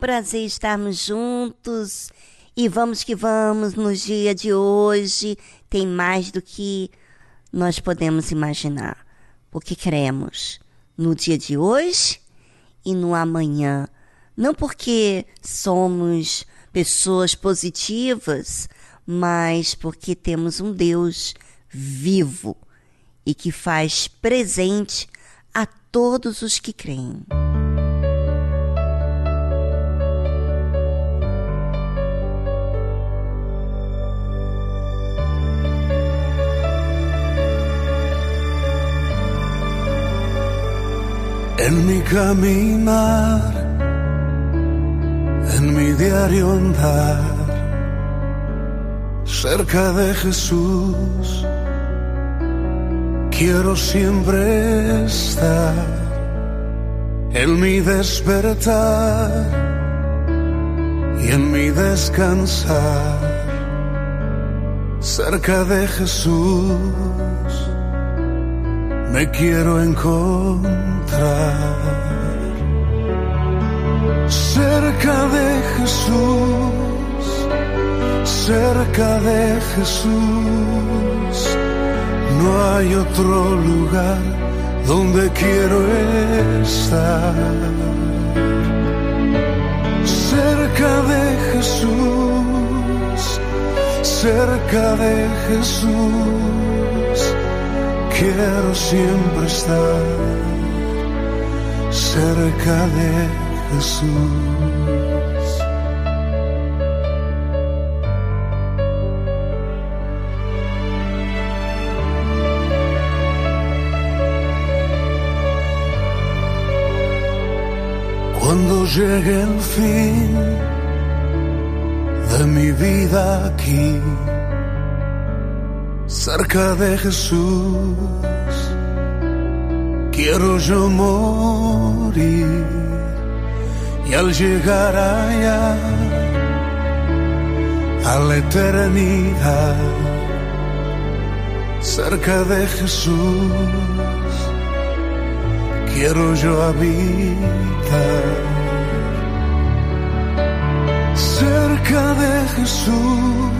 Prazer estarmos juntos e vamos que vamos no dia de hoje. Tem mais do que nós podemos imaginar, porque cremos no dia de hoje e no amanhã. Não porque somos pessoas positivas, mas porque temos um Deus vivo e que faz presente a todos os que creem. En mi caminar, en mi diario andar, cerca de Jesús, quiero siempre estar. En mi despertar y en mi descansar, cerca de Jesús me quiero encontrar cerca de Jesús, cerca de Jesús. No hay otro lugar donde quiero estar. Cerca de Jesús, cerca de Jesús quiero siempre estar cerca de Jesús. Cuando llegue el fin de mi vida aquí, cerca de Jesús, quiero yo morir y al llegar allá a la eternidad, cerca de Jesús, quiero yo habitar. Cerca de Jesús,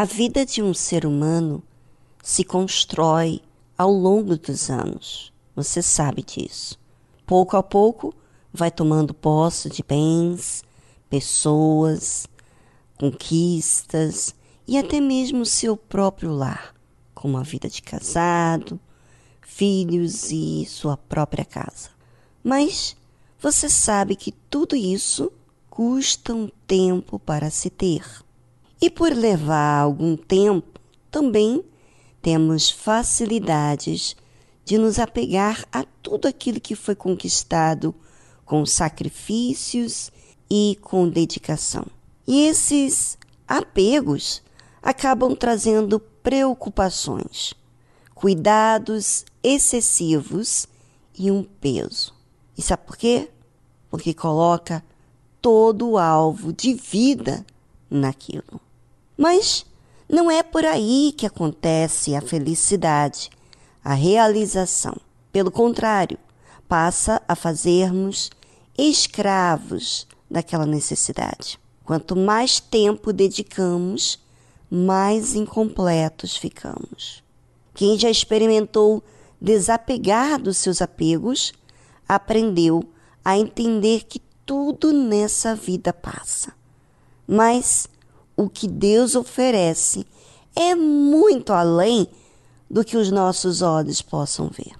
A vida de um ser humano se constrói ao longo dos anos. Você sabe disso. Pouco a pouco vai tomando posse de bens, pessoas, conquistas e até mesmo seu próprio lar, como a vida de casado, filhos e sua própria casa. Mas você sabe que tudo isso custa um tempo para se ter. E por levar algum tempo, também temos facilidades de nos apegar a tudo aquilo que foi conquistado com sacrifícios e com dedicação. E esses apegos acabam trazendo preocupações, cuidados excessivos e um peso. E sabe por quê? Porque coloca todo o alvo de vida naquilo. Mas não é por aí que acontece a felicidade, a realização. Pelo contrário, passa a fazermos escravos daquela necessidade. Quanto mais tempo dedicamos, mais incompletos ficamos. Quem já experimentou desapegar dos seus apegos, aprendeu a entender que tudo nessa vida passa. Mas o que Deus oferece é muito além do que os nossos olhos possam ver.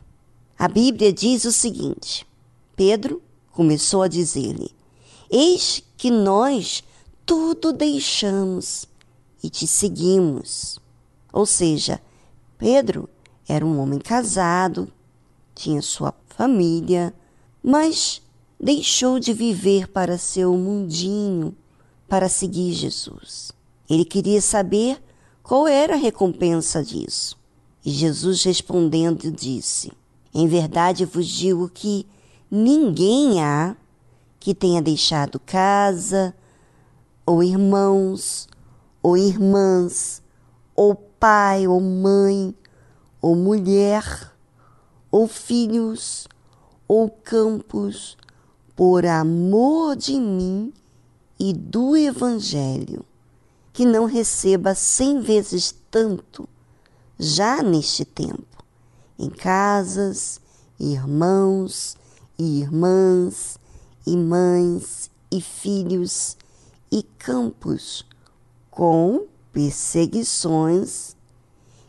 A Bíblia diz o seguinte: Pedro começou a dizer-lhe: Eis que nós tudo deixamos e te seguimos. Ou seja, Pedro era um homem casado, tinha sua família, mas deixou de viver para seu mundinho para seguir Jesus. Ele queria saber qual era a recompensa disso. E Jesus respondendo disse: Em verdade vos digo que ninguém há que tenha deixado casa, ou irmãos, ou irmãs, ou pai, ou mãe, ou mulher, ou filhos, ou campos, por amor de mim e do Evangelho, que não receba cem vezes tanto já neste tempo, em casas, irmãos e irmãs, e mães e filhos e campos, com perseguições,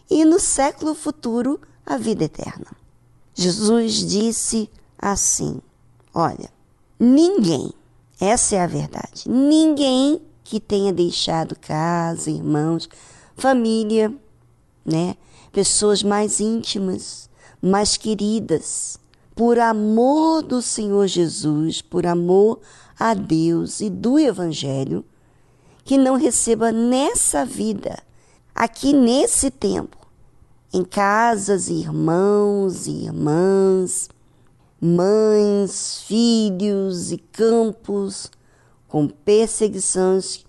e no século futuro a vida eterna. Jesus disse assim: Olha, ninguém, essa é a verdade, ninguém que tenha deixado casa, irmãos, família, né, pessoas mais íntimas, mais queridas, por amor do Senhor Jesus, por amor a Deus e do Evangelho, que não receba nessa vida, aqui nesse tempo, em casas, irmãos e irmãs, mães, filhos e campos, com perseguições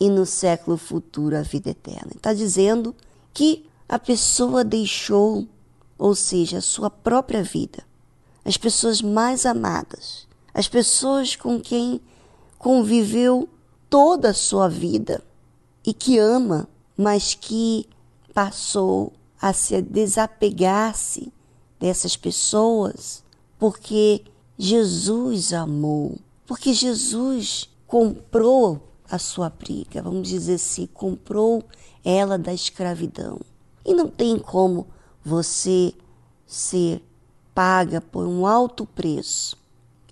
e no século futuro a vida eterna. Está dizendo que a pessoa deixou, ou seja, a sua própria vida, as pessoas mais amadas, as pessoas com quem conviveu toda a sua vida e que ama, mas que passou a se desapegar-se dessas pessoas porque Jesus amou, porque Jesus comprou a sua briga, vamos dizer assim, comprou ela da escravidão. E não tem como você ser paga por um alto preço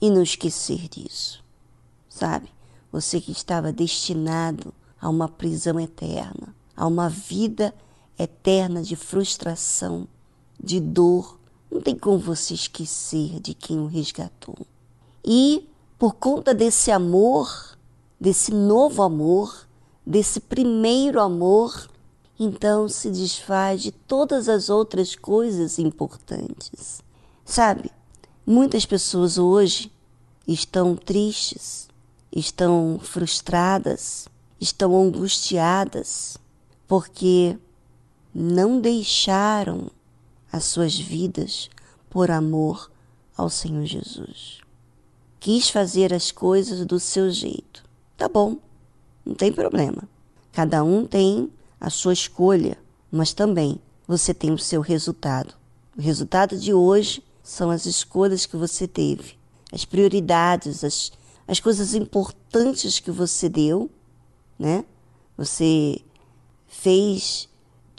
e não esquecer disso, sabe? Você que estava destinado a uma prisão eterna, a uma vida eterna de frustração, de dor, não tem como você esquecer de quem o resgatou. E por conta desse amor, desse novo amor, desse primeiro amor, então se desfaz de todas as outras coisas importantes. Sabe, muitas pessoas hoje estão tristes, estão frustradas, estão angustiadas, porque não deixaram as suas vidas por amor ao Senhor Jesus. Quis fazer as coisas do seu jeito. Tá bom, não tem problema. Cada um tem a sua escolha, mas também você tem o seu resultado. O resultado de hoje são as escolhas que você teve as prioridades, as, as coisas importantes que você deu, né? Você fez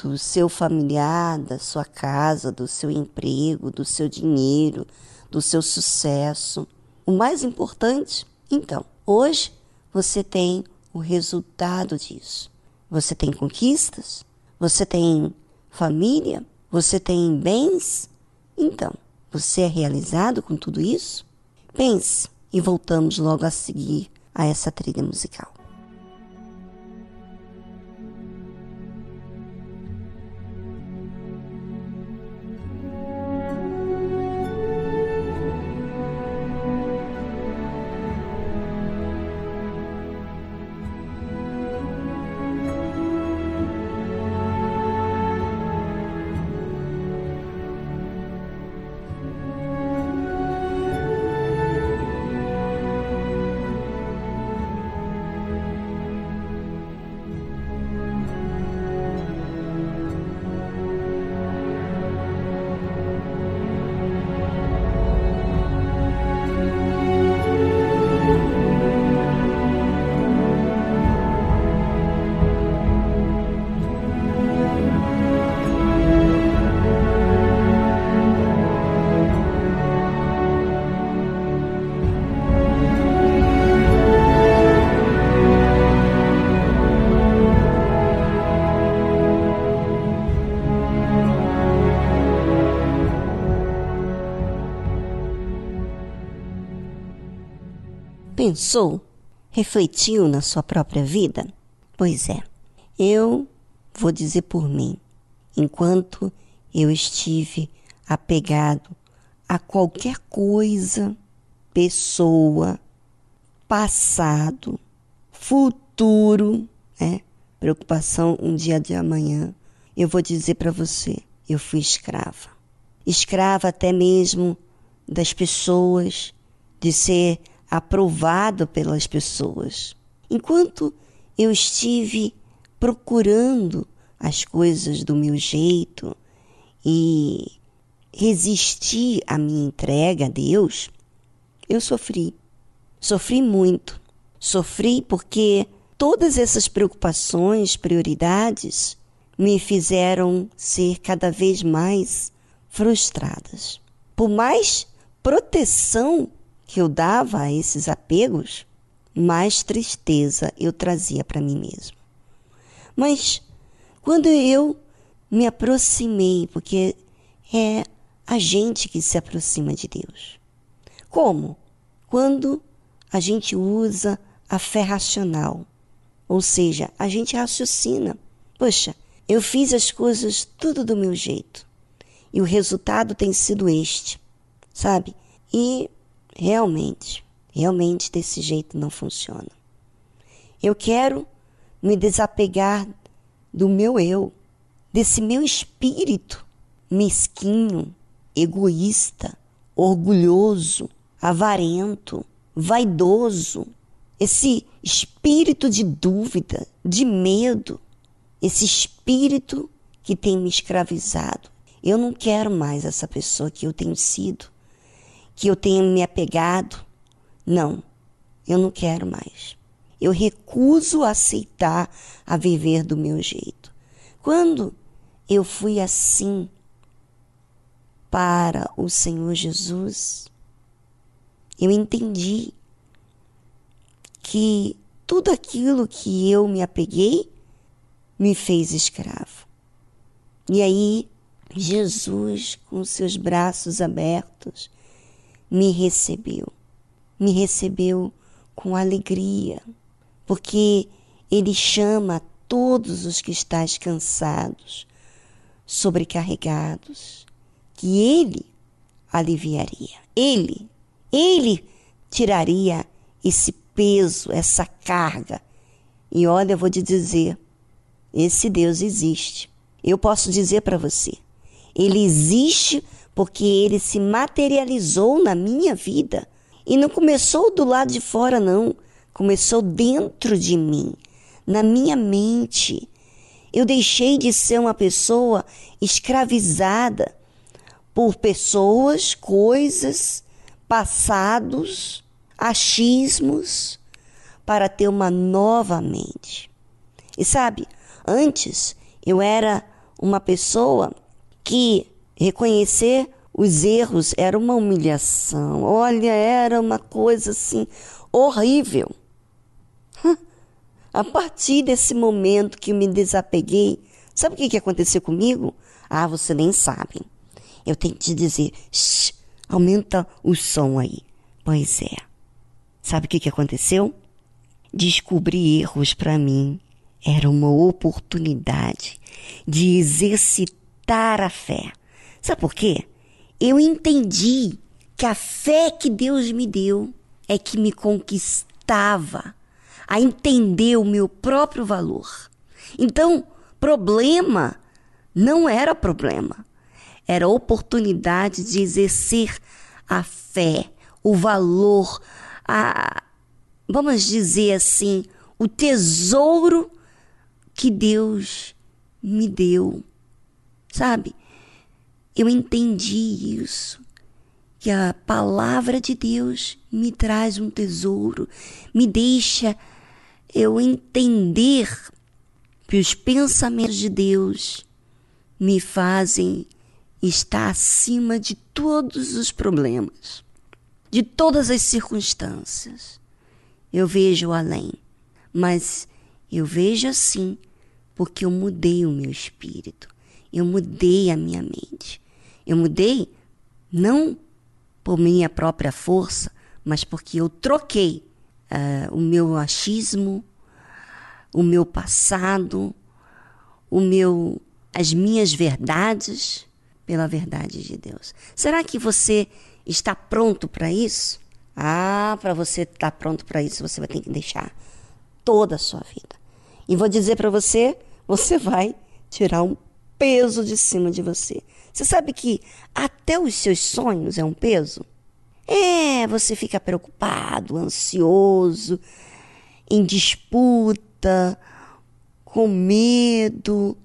do seu familiar, da sua casa, do seu emprego, do seu dinheiro, do seu sucesso. o mais importante? Então, hoje você tem o resultado disso. Você tem conquistas? Você tem família? Você tem bens? Então, você é realizado com tudo isso? Pense e voltamos logo a seguir a essa trilha musical. Pensou? Refletiu na sua própria vida? Pois é, eu vou dizer por mim. Enquanto eu estive apegado a qualquer coisa, pessoa, passado, futuro, né? Preocupação um dia de amanhã. Eu vou dizer para você, eu fui escrava. Escrava até mesmo das pessoas, de ser aprovado pelas pessoas. Enquanto eu estive procurando as coisas do meu jeito e resisti à minha entrega a Deus, eu sofri. Sofri muito. Sofri porque todas essas preocupações, prioridades, me fizeram ser cada vez mais frustradas. Por mais proteção que eu dava a esses apegos, mais tristeza eu trazia para mim mesmo. Mas quando eu me aproximei, porque é a gente que se aproxima de Deus. Como? Quando a gente usa a fé racional, ou seja, a gente raciocina. Poxa, eu fiz as coisas tudo do meu jeito e o resultado tem sido este, sabe? E realmente, realmente desse jeito não funciona. Eu quero me desapegar do meu eu, desse meu espírito mesquinho, egoísta, orgulhoso, avarento, vaidoso, esse espírito de dúvida, de medo, esse espírito que tem me escravizado. Eu não quero mais essa pessoa que eu tenho sido que eu tenha me apegado. Não, eu não quero mais. Eu recuso aceitar a viver do meu jeito. Quando eu fui assim para o Senhor Jesus, eu entendi que tudo aquilo que eu me apeguei me fez escravo. E aí, Jesus, com seus braços abertos, me recebeu. Me recebeu com alegria, porque Ele chama todos os que estáis cansados, sobrecarregados, que Ele aliviaria. Ele, Ele tiraria esse peso, essa carga. E olha, eu vou te dizer, esse Deus existe. Eu posso dizer para você, ele existe porque ele se materializou na minha vida. E não começou do lado de fora, não. Começou dentro de mim, na minha mente. Eu deixei de ser uma pessoa escravizada por pessoas, coisas, passados, achismos, para ter uma nova mente. E sabe, antes eu era uma pessoa que reconhecer os erros era uma humilhação. Olha, era uma coisa assim horrível. A partir desse momento que me desapeguei, sabe o que, que aconteceu comigo? Ah, você nem sabe. Eu tenho que te dizer, shh, aumenta o som aí. Pois é. Sabe o que, que aconteceu? Descobrir erros para mim era uma oportunidade de exercitar a fé. Sabe por quê? Eu entendi que a fé que Deus me deu é que me conquistava a entender o meu próprio valor. Então, problema não era problema, era oportunidade de exercer a fé, o valor, a vamos dizer assim, o tesouro que Deus me deu. Sabe? Eu entendi isso. Que a palavra de Deus me traz um tesouro, me deixa eu entender que os pensamentos de Deus me fazem estar acima de todos os problemas, de todas as circunstâncias. Eu vejo além, mas eu vejo assim porque eu mudei o meu espírito, eu mudei a minha mente. Eu mudei não por minha própria força, mas porque eu troquei uh, o meu achismo, o meu passado, o meu, as minhas verdades pela verdade de Deus. Será que você está pronto para isso? Ah, para você estar pronto para isso, você vai ter que deixar toda a sua vida. E vou dizer para você, você vai tirar um peso de cima de você. Você sabe que até os seus sonhos é um peso? É, você fica preocupado, ansioso, em disputa, com medo,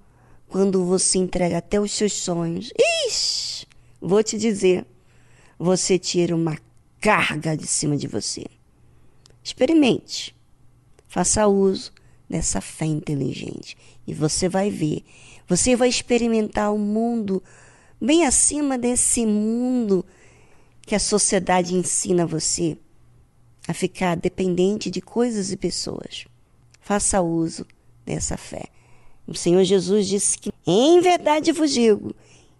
quando você entrega até os seus sonhos. Ixi, vou te dizer, você tira uma carga de cima de você. Experimente. Faça uso dessa fé inteligente e você vai ver. Você vai experimentar o mundo bem acima desse mundo que a sociedade ensina você a ficar dependente de coisas e pessoas. Faça uso dessa fé. O Senhor Jesus disse que, em verdade vos digo,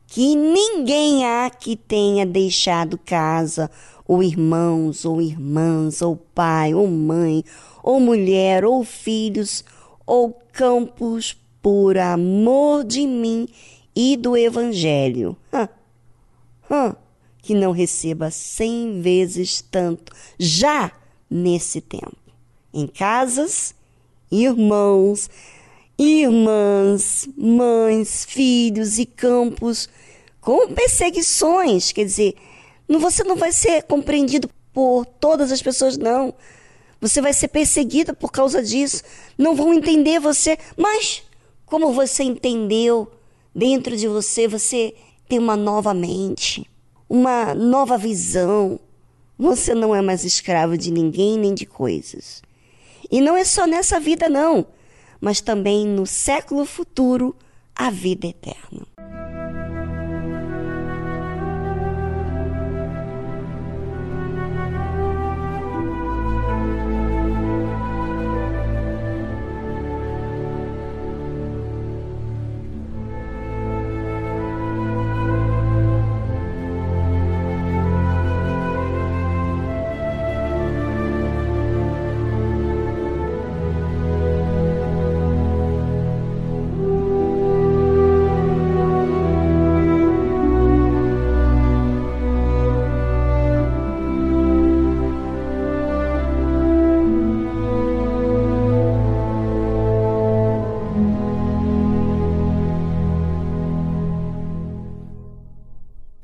que ninguém há que tenha deixado casa, ou irmãos, ou irmãs, ou pai, ou mãe, ou mulher, ou filhos, ou campos, por amor de mim e do Evangelho. Hã, hã, que não receba cem vezes tanto já nesse tempo. Em casas, irmãos, irmãs, mães, filhos e campos com perseguições. Quer dizer, você não vai ser compreendido por todas as pessoas, não. Você vai ser perseguida por causa disso. Não vão entender você. Mas, como você entendeu dentro de você, você tem uma nova mente, uma nova visão. Você não é mais escravo de ninguém nem de coisas. E não é só nessa vida, não, mas também no século futuro, a vida eterna.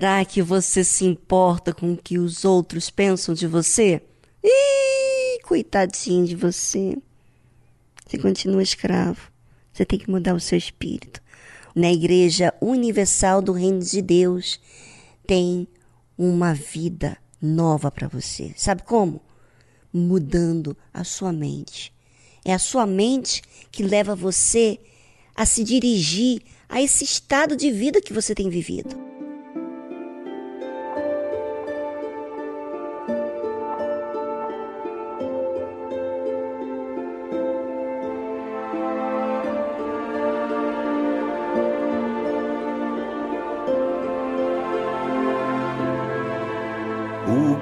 Será que você se importa com o que os outros pensam de você? Ih, coitadinho de você. Você continua escravo. Você tem que mudar o seu espírito. Na Igreja Universal do Reino de Deus tem uma vida nova para você. Sabe como? Mudando a sua mente. É a sua mente que leva você a se dirigir a esse estado de vida que você tem vivido.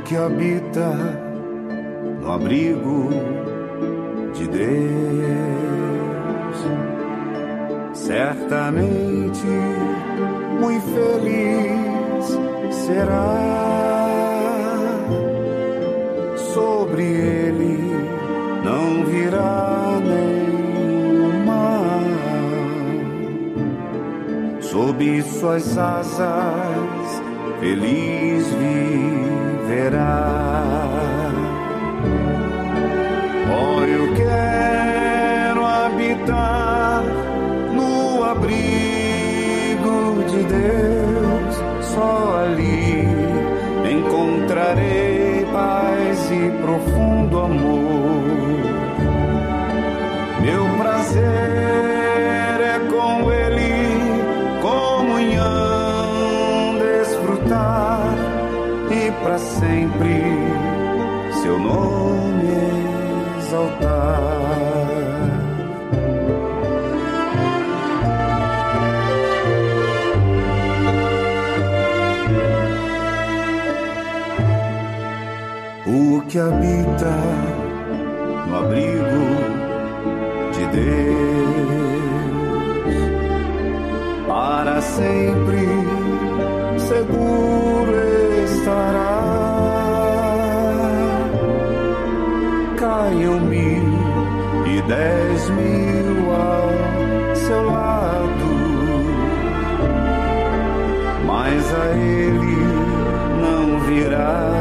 que habita no abrigo de Deus. Certamente muito feliz será. Sobre ele não virá nenhum mal. Sob suas asas feliz vive haverá. Oh, eu quero habitar no abrigo de Deus, só ali encontrarei paz e profundo amor. Meu prazer para sempre seu nome exaltar. O que habita no abrigo de Deus para sempre dez mil ao seu lado, mas a ele não virá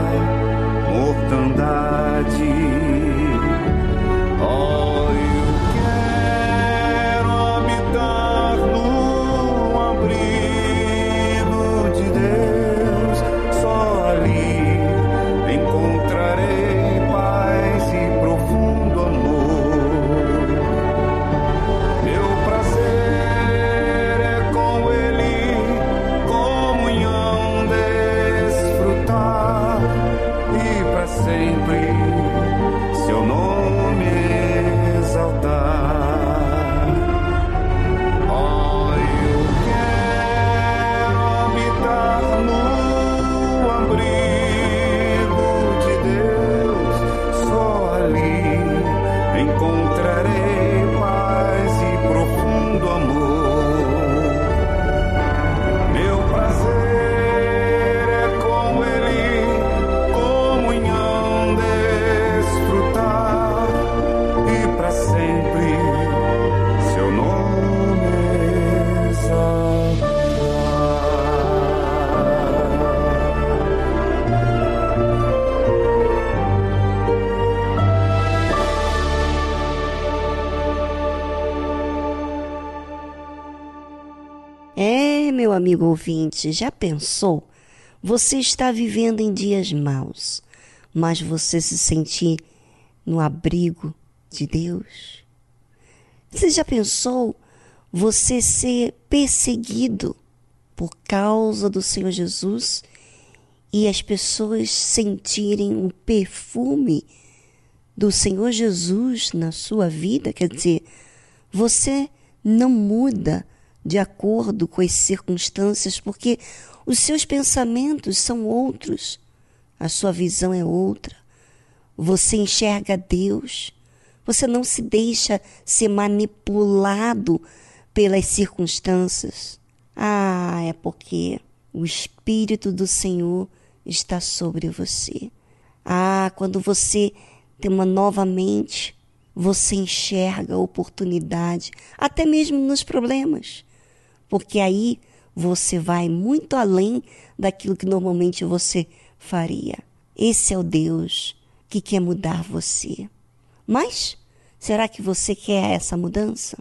amigo ouvinte, já pensou? Você está vivendo em dias maus, mas você se sentir no abrigo de Deus? Você já pensou você ser perseguido por causa do Senhor Jesus e as pessoas sentirem o perfume do Senhor Jesus na sua vida? Quer dizer, você não muda de acordo com as circunstâncias, porque os seus pensamentos são outros, a sua visão é outra. Você enxerga Deus, você não se deixa ser manipulado pelas circunstâncias. Ah, é porque o Espírito do Senhor está sobre você. Ah, quando você tem uma nova mente, você enxerga a oportunidade, até mesmo nos problemas porque aí você vai muito além daquilo que normalmente você faria. Esse é o Deus que quer mudar você. Mas será que você quer essa mudança?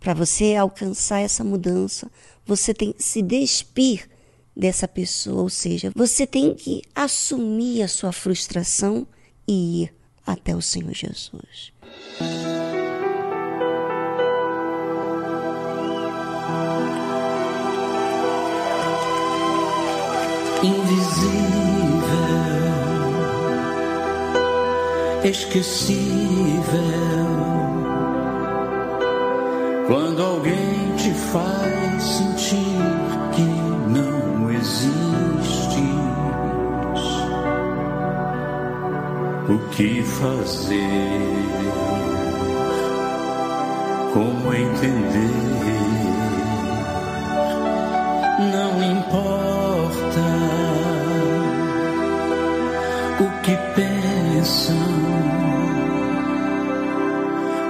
Para você alcançar essa mudança, você tem que se despir dessa pessoa, ou seja, você tem que assumir a sua frustração e ir até o Senhor Jesus. Invisível, esquecível. Quando alguém te faz sentir que não existes, o que fazer? Como entender?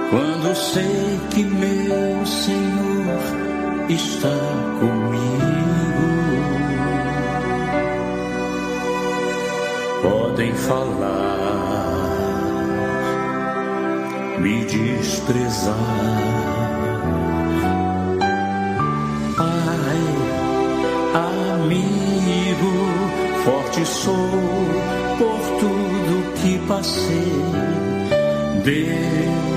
Quando sei que meu Senhor está comigo. Podem falar, me desprezar. Amigo, forte sou por tudo que passei. Deus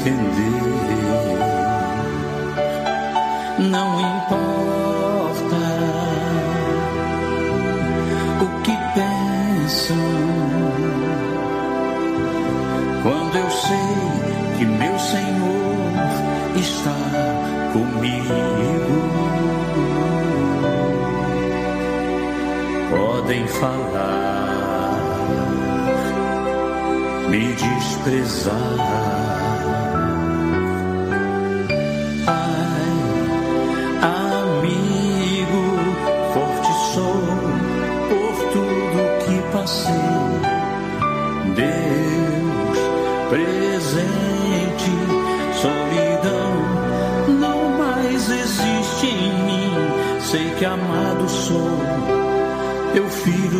entender. Não importa o que pensam quando eu sei que meu Senhor está comigo. Podem falar me desprezar.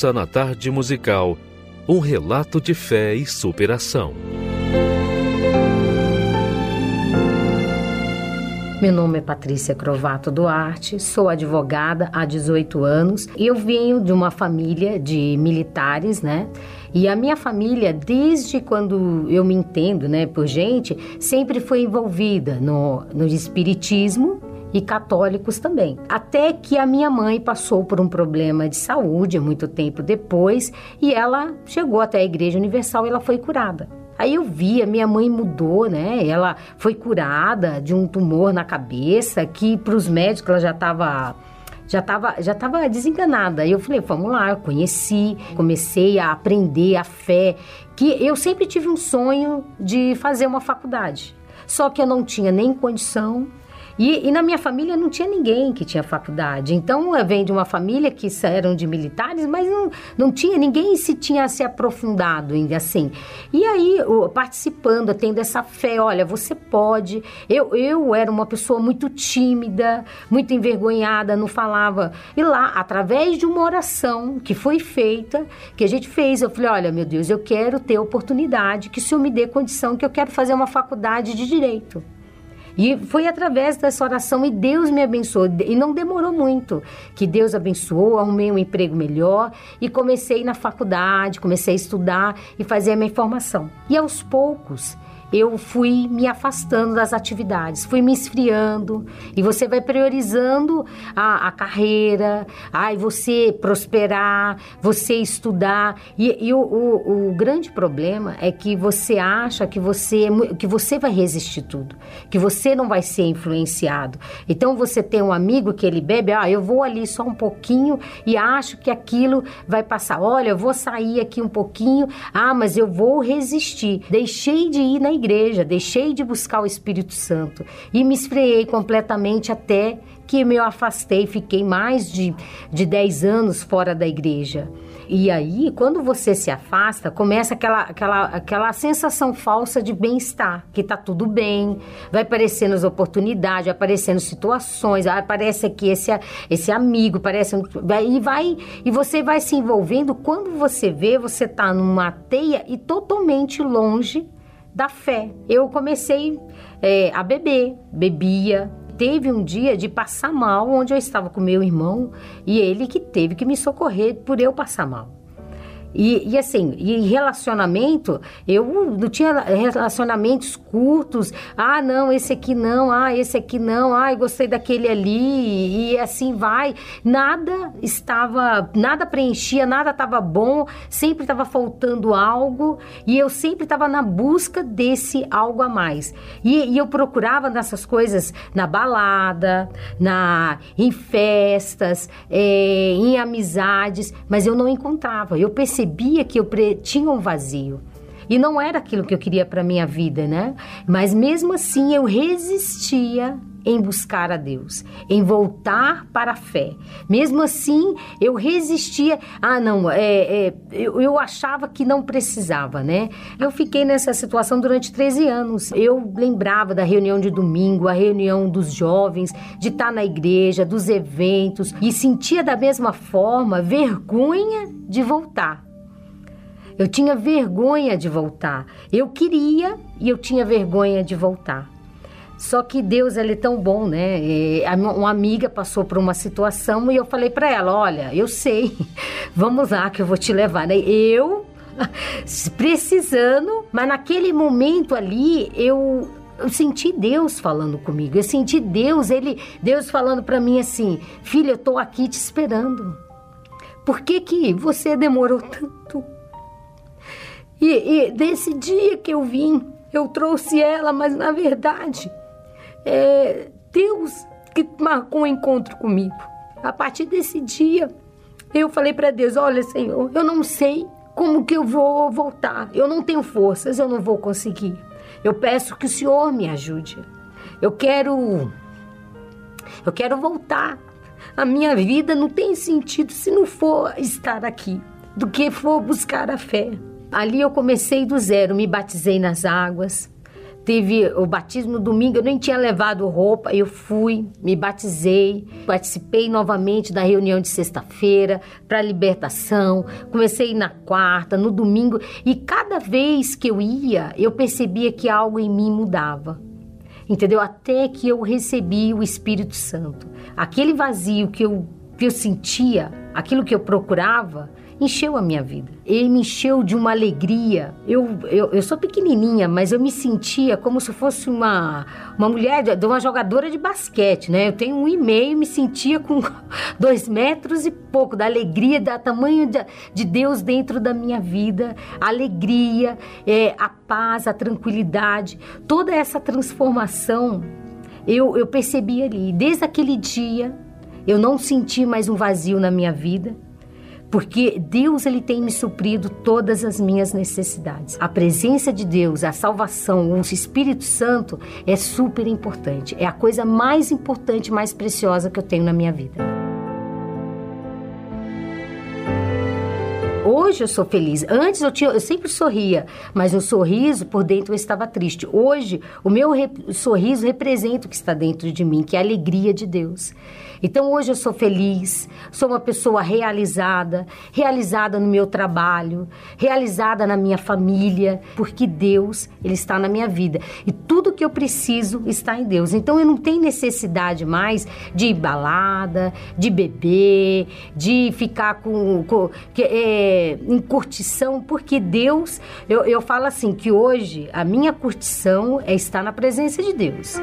Ouça na tarde musical um relato de fé e superação. Meu nome é Patrícia Crovato Duarte, sou advogada há 18 anos e eu venho de uma família de militares, né? E a minha família, desde quando eu me entendo, né, por gente, sempre foi envolvida no, no espiritismo e católicos também. Até que a minha mãe passou por um problema de saúde muito tempo depois e ela chegou até a Igreja Universal e ela foi curada. Aí eu vi, a minha mãe mudou, né? Ela foi curada de um tumor na cabeça que para os médicos ela já estava já estava já tava desenganada. Eu falei, vamos lá, eu conheci, comecei a aprender a fé, que eu sempre tive um sonho de fazer uma faculdade. Só que eu não tinha nem condição E, e, na minha família não tinha ninguém que tinha faculdade. Então eu venho de uma família que eram de militares, mas não, não tinha ninguém se tinha se aprofundado ainda assim. E aí, participando, tendo essa fé, olha, você pode. Eu, eu era uma pessoa muito tímida, muito envergonhada, não falava. E lá, através de uma oração que foi feita, que a gente fez, eu falei, olha, meu Deus, eu quero ter oportunidade, que o Senhor me dê condição, que eu quero fazer uma faculdade de direito. E foi através dessa oração e Deus me abençoou. E não demorou muito que Deus abençoou, arrumei um emprego melhor e comecei na faculdade, comecei a estudar e fazer a minha formação. E aos poucos eu fui me afastando das atividades, fui me esfriando e você vai priorizando a, a carreira, ai, você prosperar, você estudar e, e o, o, o, grande problema é que você acha que você que você vai resistir tudo, que você não vai ser influenciado. Então você tem um amigo que ele bebe, ah, eu vou ali só um pouquinho e acho que aquilo vai passar. Olha, eu vou sair aqui um pouquinho, ah, mas eu vou resistir. Deixei de ir na igreja, deixei de buscar o Espírito Santo e me esfriei completamente até que me afastei, fiquei mais de, de 10 anos fora da igreja. E aí, quando você se afasta, começa aquela, aquela, aquela sensação falsa de bem-estar, que tá tudo bem, vai aparecendo as oportunidades, aparecendo situações, aparece aqui esse, esse amigo, parece. E vai, e você vai se envolvendo. Quando você vê, você tá numa teia e totalmente longe da fé. Eu comecei é, a beber, bebia. Teve um dia de passar mal, onde eu estava com meu irmão e ele que teve que me socorrer por eu passar mal. E, e, assim, e relacionamento, eu não tinha relacionamentos curtos. Ah, não, esse aqui não. Ah, esse aqui não. Ah, gostei daquele ali. E assim vai. Nada estava, nada preenchia, nada estava bom. Sempre estava faltando algo. E eu sempre estava na busca desse algo a mais. E, e, eu procurava nessas coisas na balada, na em festas, é, em amizades, mas eu não encontrava. Eu percebi percebia que eu tinha um vazio. E não era aquilo que eu queria para minha vida, né? Mas mesmo assim eu resistia em buscar a Deus, em voltar para a fé. Mesmo assim, eu resistia. Ah, não, é, é, eu, eu achava que não precisava, né? Eu fiquei nessa situação durante 13 anos. Eu lembrava da reunião de domingo, a reunião dos jovens, de estar na igreja, dos eventos, e sentia da mesma forma vergonha de voltar eu tinha vergonha de voltar. Eu queria e eu tinha vergonha de voltar. Só que Deus ele é tão bom, né? uma amiga passou por uma situação e eu falei para ela, olha, eu sei, vamos lá que eu vou te levar. Né? Eu precisando, mas naquele momento ali eu eu senti Deus falando comigo. Eu senti Deus, ele, Deus falando para mim assim: "Filha, eu tô aqui te esperando. Por que que você demorou tanto?" E, e desse dia que eu vim, eu trouxe ela, mas na verdade, é Deus que marcou um encontro comigo. A partir desse dia, eu falei para Deus: Olha, Senhor, eu não sei como que eu vou voltar. Eu não tenho forças, eu não vou conseguir. Eu peço que o Senhor me ajude. Eu quero. Eu quero voltar. A minha vida não tem sentido se não for estar aqui, do que for buscar a fé. Ali eu comecei do zero, me batizei nas águas. Teve o batismo no domingo, eu nem tinha levado roupa, eu fui, me batizei, participei novamente da reunião de sexta-feira para libertação. Comecei na quarta, no domingo, e cada vez que eu ia, eu percebia que algo em mim mudava entendeu? Até que eu recebi o Espírito Santo. Aquele vazio que eu, que eu sentia, aquilo que eu procurava, encheu a minha vida. Ele me encheu de uma alegria. Eu, eu, eu sou pequenininha, mas eu me sentia como se fosse uma, uma mulher, de, uma jogadora de basquete, né? Eu tenho um e meio, me sentia com dois metros e pouco, da alegria, da tamanho de, de Deus dentro da minha vida, alegria, é, a paz, a tranquilidade, toda essa transformação eu, eu percebi ali. Desde aquele dia, eu não senti mais um vazio na minha vida porque Deus ele tem me suprido todas as minhas necessidades. A presença de Deus, a salvação, o Espírito Santo é super importante. É a coisa mais importante, mais preciosa que eu tenho na minha vida. Hoje eu sou feliz. Antes eu, tinha, eu sempre sorria, mas o sorriso por dentro eu estava triste. Hoje o meu re, sorriso representa o que está dentro de mim, que é a alegria de Deus. Então hoje eu sou feliz, sou uma pessoa realizada, realizada no meu trabalho, realizada na minha família, porque Deus, ele está na minha vida. E tudo que eu preciso está em Deus. Então eu não tenho necessidade mais de ir balada, de beber, de ficar com, com é, em curtição, porque Deus, eu, eu falo assim, que hoje a minha curtição é estar na presença de Deus.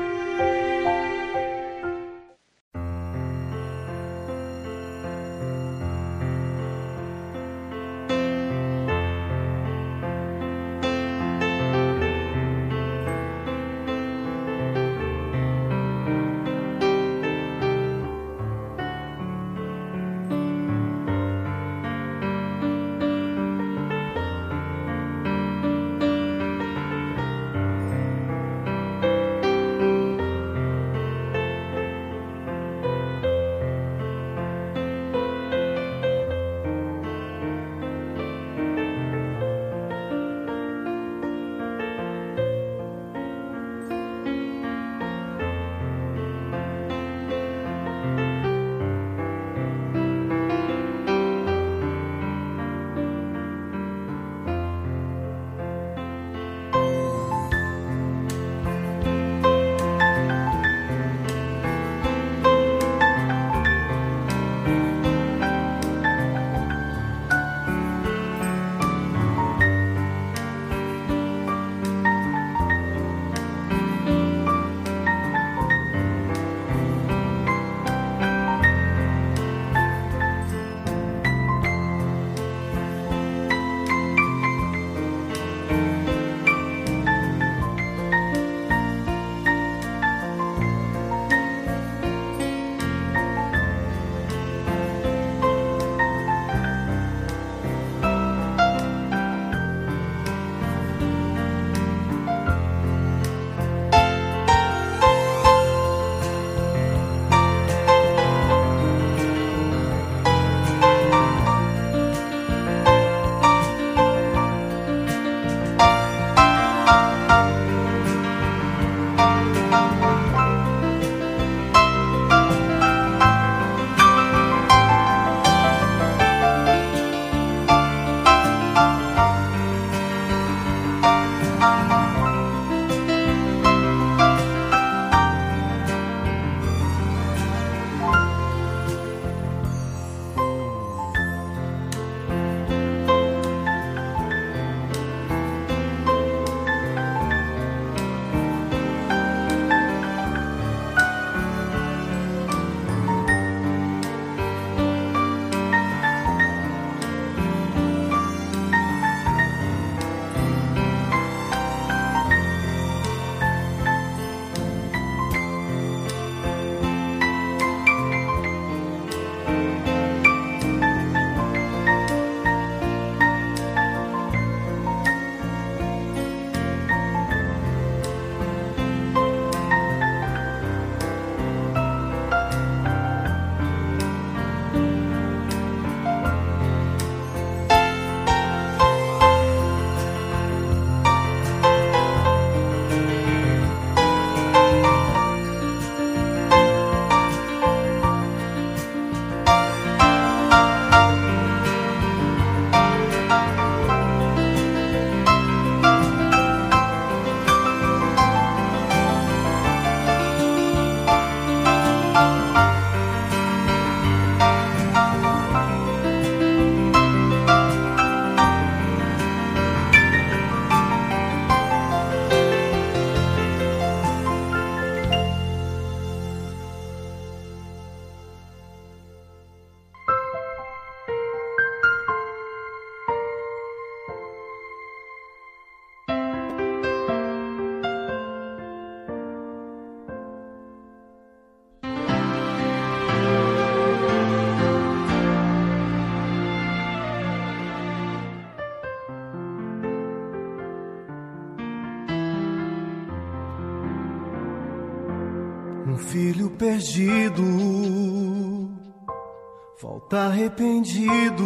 Arrependido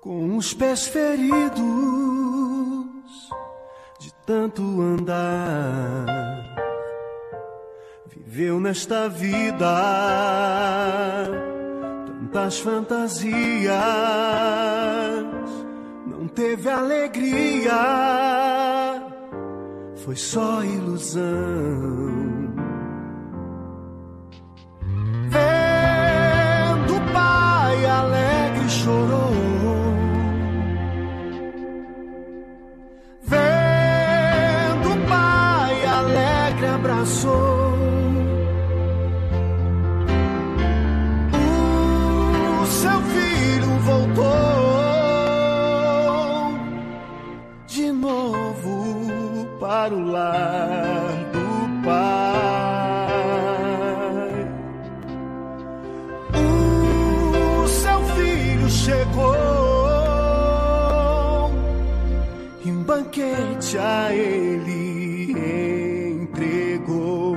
com os pés feridos de tanto andar. Viveu nesta vida tantas fantasias, não teve alegria, foi só ilusão. Chorou. Vendo o pai alegre abraçou. O seu filho voltou de novo para o lar banquete a ele entregou.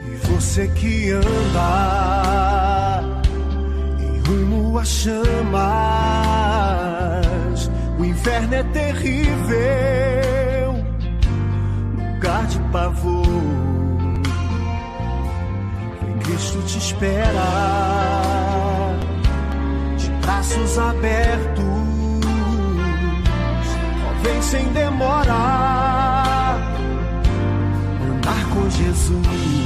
E você que anda em rumo a chamas, o inverno é terrível, lugar de pavor. Cristo te espera, de braços abertos, vem sem demora andar com Jesus.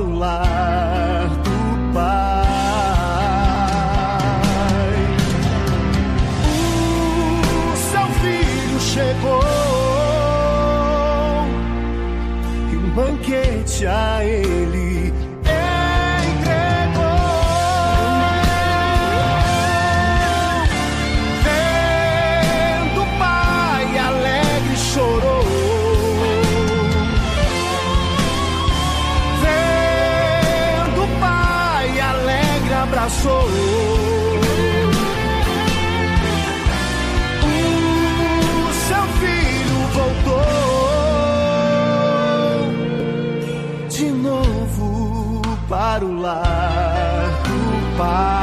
Para o lar do pai. O seu filho chegou e um banquete para o lar do pai.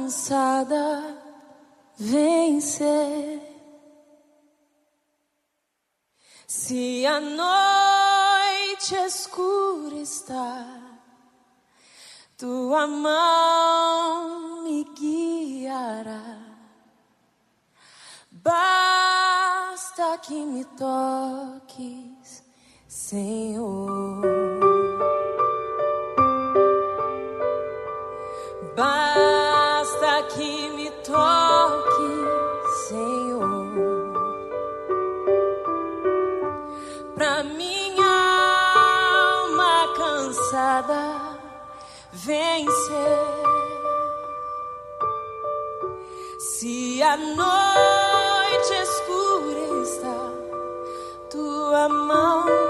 Cansada vencer. Se a noite escura está, tua mão me guiará. Basta que me toques, Senhor. Basta vencer. Se a noite escura está, tua mão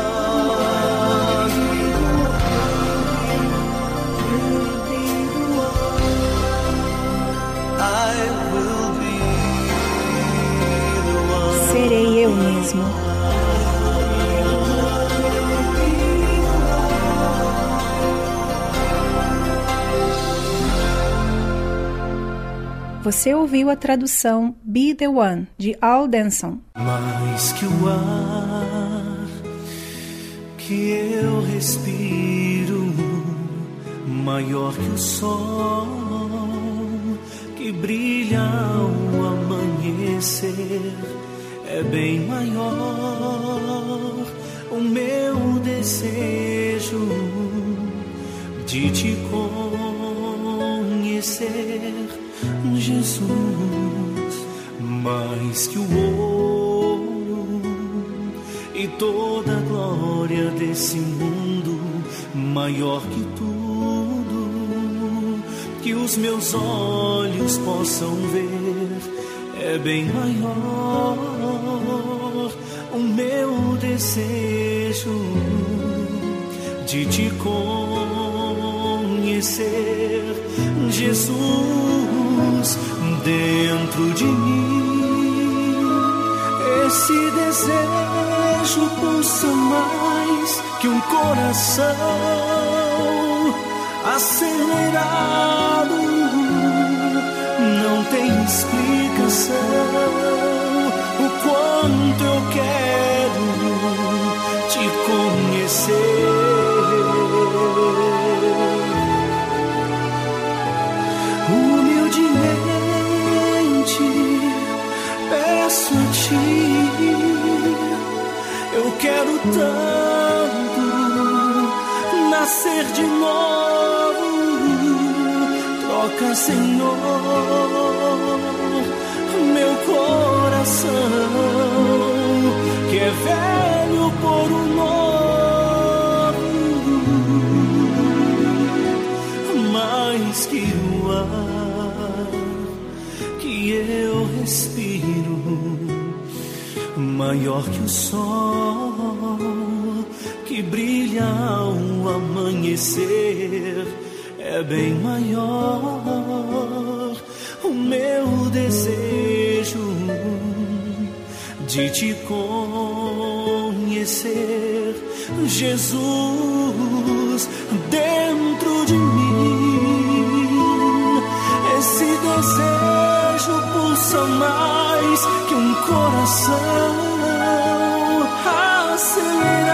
Você ouviu a tradução Be the One de Al Denson. Mais que o ar que eu respiro, maior que o sol que brilha ao amanhecer, é bem maior o meu desejo de te conhecer, Jesus, mais que o ouro. E toda a glória desse mundo, maior que tudo que os meus olhos possam ver, é bem maior o meu desejo de te conhecer, Jesus, luz dentro de mim. Esse desejo pulsa mais que um coração acelerado. Não tem explicação o quanto eu quero te conhecer. quero tanto nascer de novo. Troca, Senhor, meu coração que é velho por um novo, mais que o ar que eu respiro maior que o sol brilha ao amanhecer é bem maior o meu desejo de te conhecer, Jesus, dentro de mim. Esse desejo pulsa mais que um coração acelerado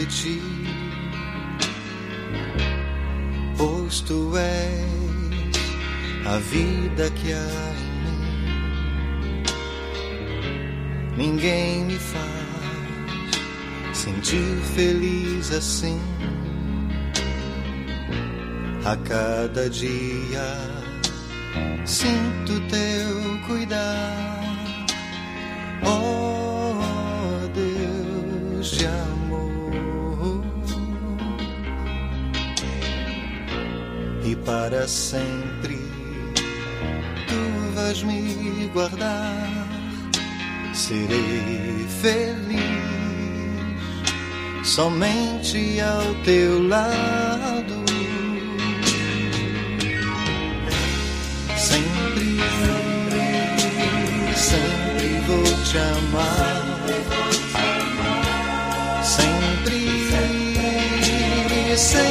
de ti, pois tu és a vida que há em mim. Ninguém me faz sentir feliz assim. A cada dia sinto teu cuidar. Para sempre tu vais me guardar. Serei feliz somente ao teu lado. Sempre, sempre vou te amar. Sempre, sempre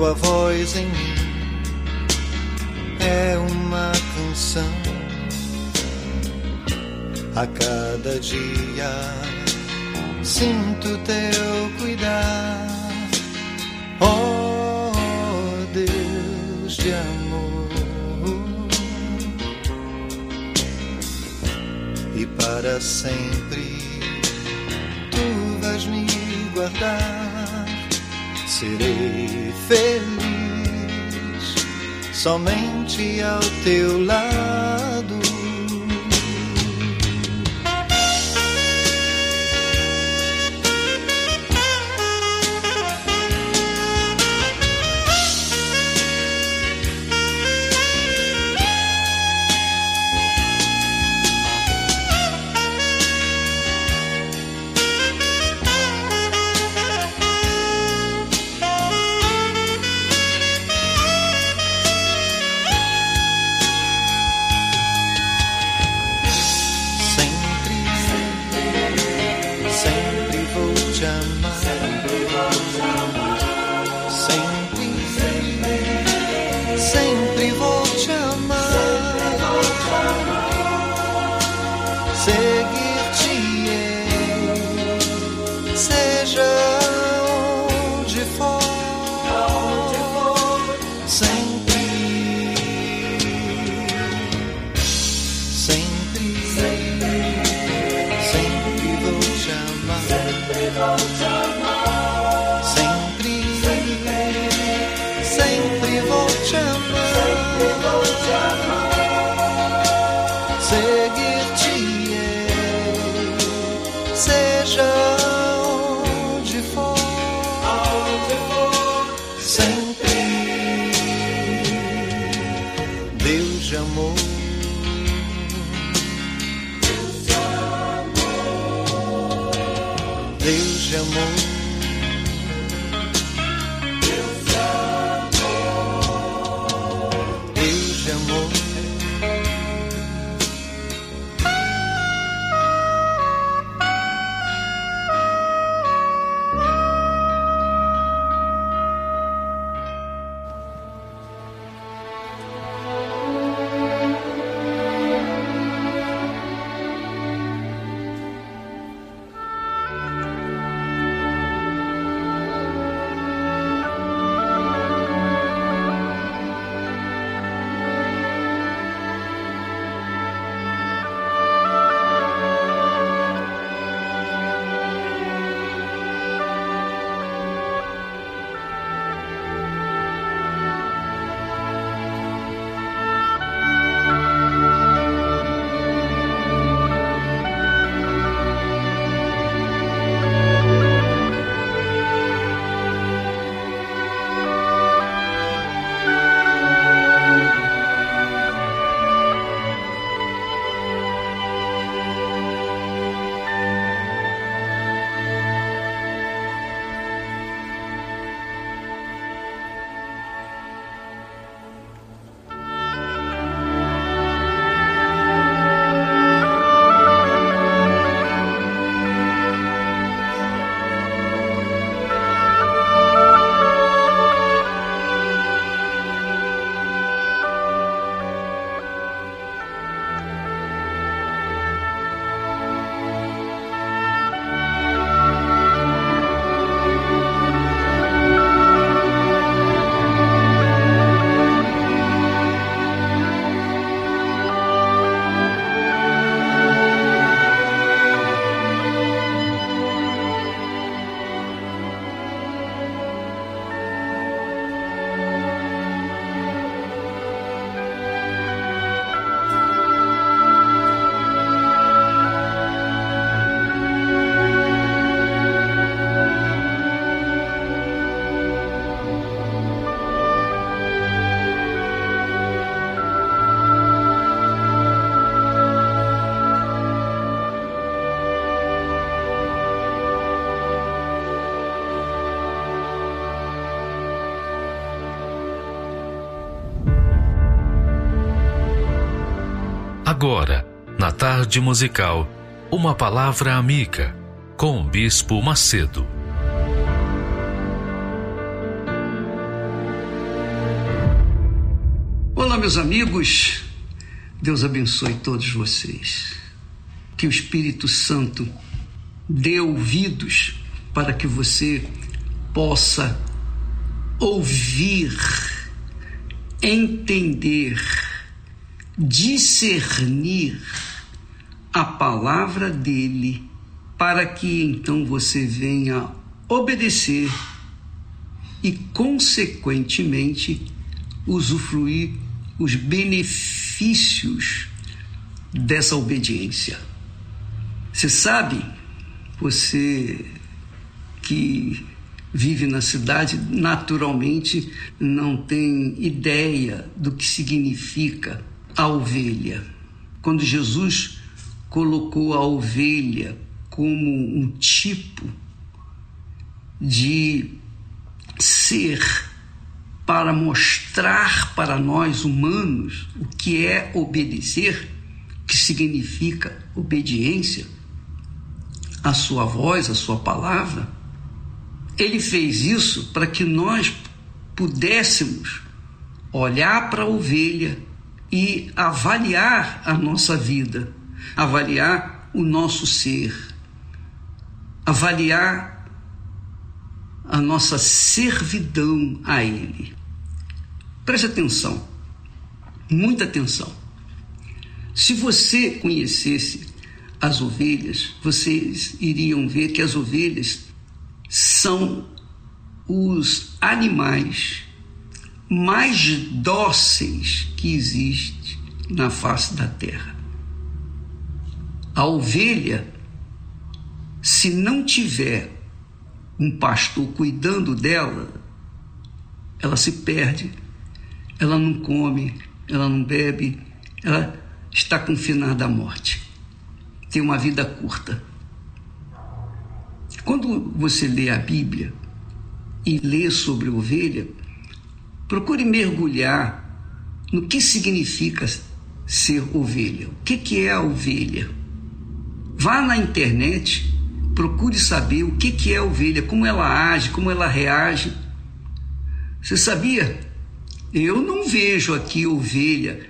Tua voz em mim é uma canção. A cada dia sinto teu cuidar. Oh Deus de amor. E para sempre Serei feliz somente ao teu lado. Agora, na tarde musical, Uma palavra amiga com o Bispo Macedo. Olá, meus amigos. Deus abençoe todos vocês. Que o Espírito Santo dê ouvidos para que você possa ouvir, entender, discernir a palavra dele, para que então você venha obedecer e, consequentemente, usufruir os benefícios dessa obediência. Você sabe, você que vive na cidade, naturalmente não tem ideia do que significa a ovelha. Quando Jesus colocou a ovelha como um tipo de ser para mostrar para nós humanos o que é obedecer, que significa obediência, a sua voz, a sua palavra. Ele fez isso para que nós pudéssemos olhar para a ovelha e avaliar a nossa vida, avaliar o nosso ser, avaliar a nossa servidão a Ele. Preste atenção, muita atenção. Se você conhecesse as ovelhas, vocês iriam ver que as ovelhas são os animais mais dóceis que existe na face da terra. A ovelha, se não tiver um pastor cuidando dela, ela se perde, ela não come, ela não bebe, ela está confinada à morte. Tem uma vida curta. Quando você lê a Bíblia e lê sobre ovelha, procure mergulhar no que significa ser ovelha. O que, que é a ovelha? Vá na internet, procure saber o que, que é a ovelha, como ela age, como ela reage. Você sabia? Eu não vejo aqui ovelha,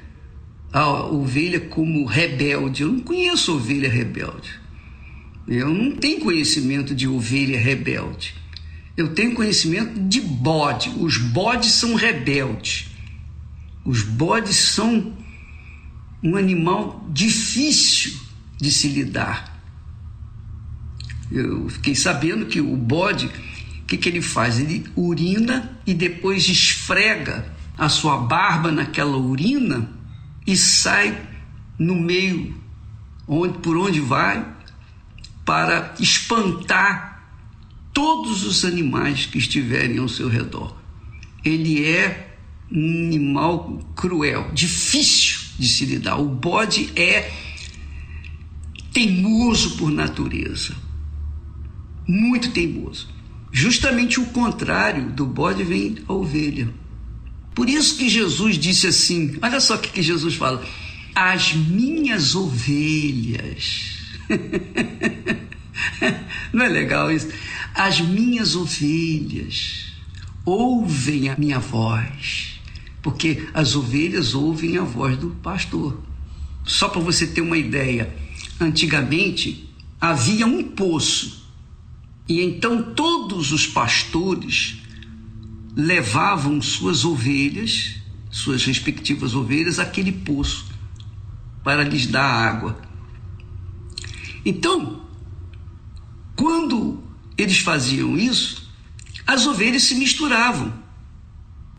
a ovelha como rebelde. Eu não conheço ovelha rebelde. Eu não tenho conhecimento de ovelha rebelde. Eu tenho conhecimento de bode. Os bodes são rebeldes. Os bodes são um animal difícil de se lidar. Eu fiquei sabendo que o bode, o que, que ele faz? Ele urina e depois esfrega a sua barba naquela urina e sai no meio onde por onde vai para espantar todos os animais que estiverem ao seu redor. Ele é um animal cruel, difícil de se lidar. O bode é teimoso por natureza, muito teimoso. Justamente o contrário do bode vem a ovelha. Por isso que Jesus disse assim: olha só o que Jesus fala. As minhas ovelhas. Não é legal isso? As minhas ovelhas ouvem a minha voz, porque as ovelhas ouvem a voz do pastor. Só para você ter uma ideia, antigamente havia um poço e então todos os pastores levavam suas ovelhas, suas respectivas ovelhas, àquele poço para lhes dar água. Então, quando eles faziam isso, as ovelhas se misturavam.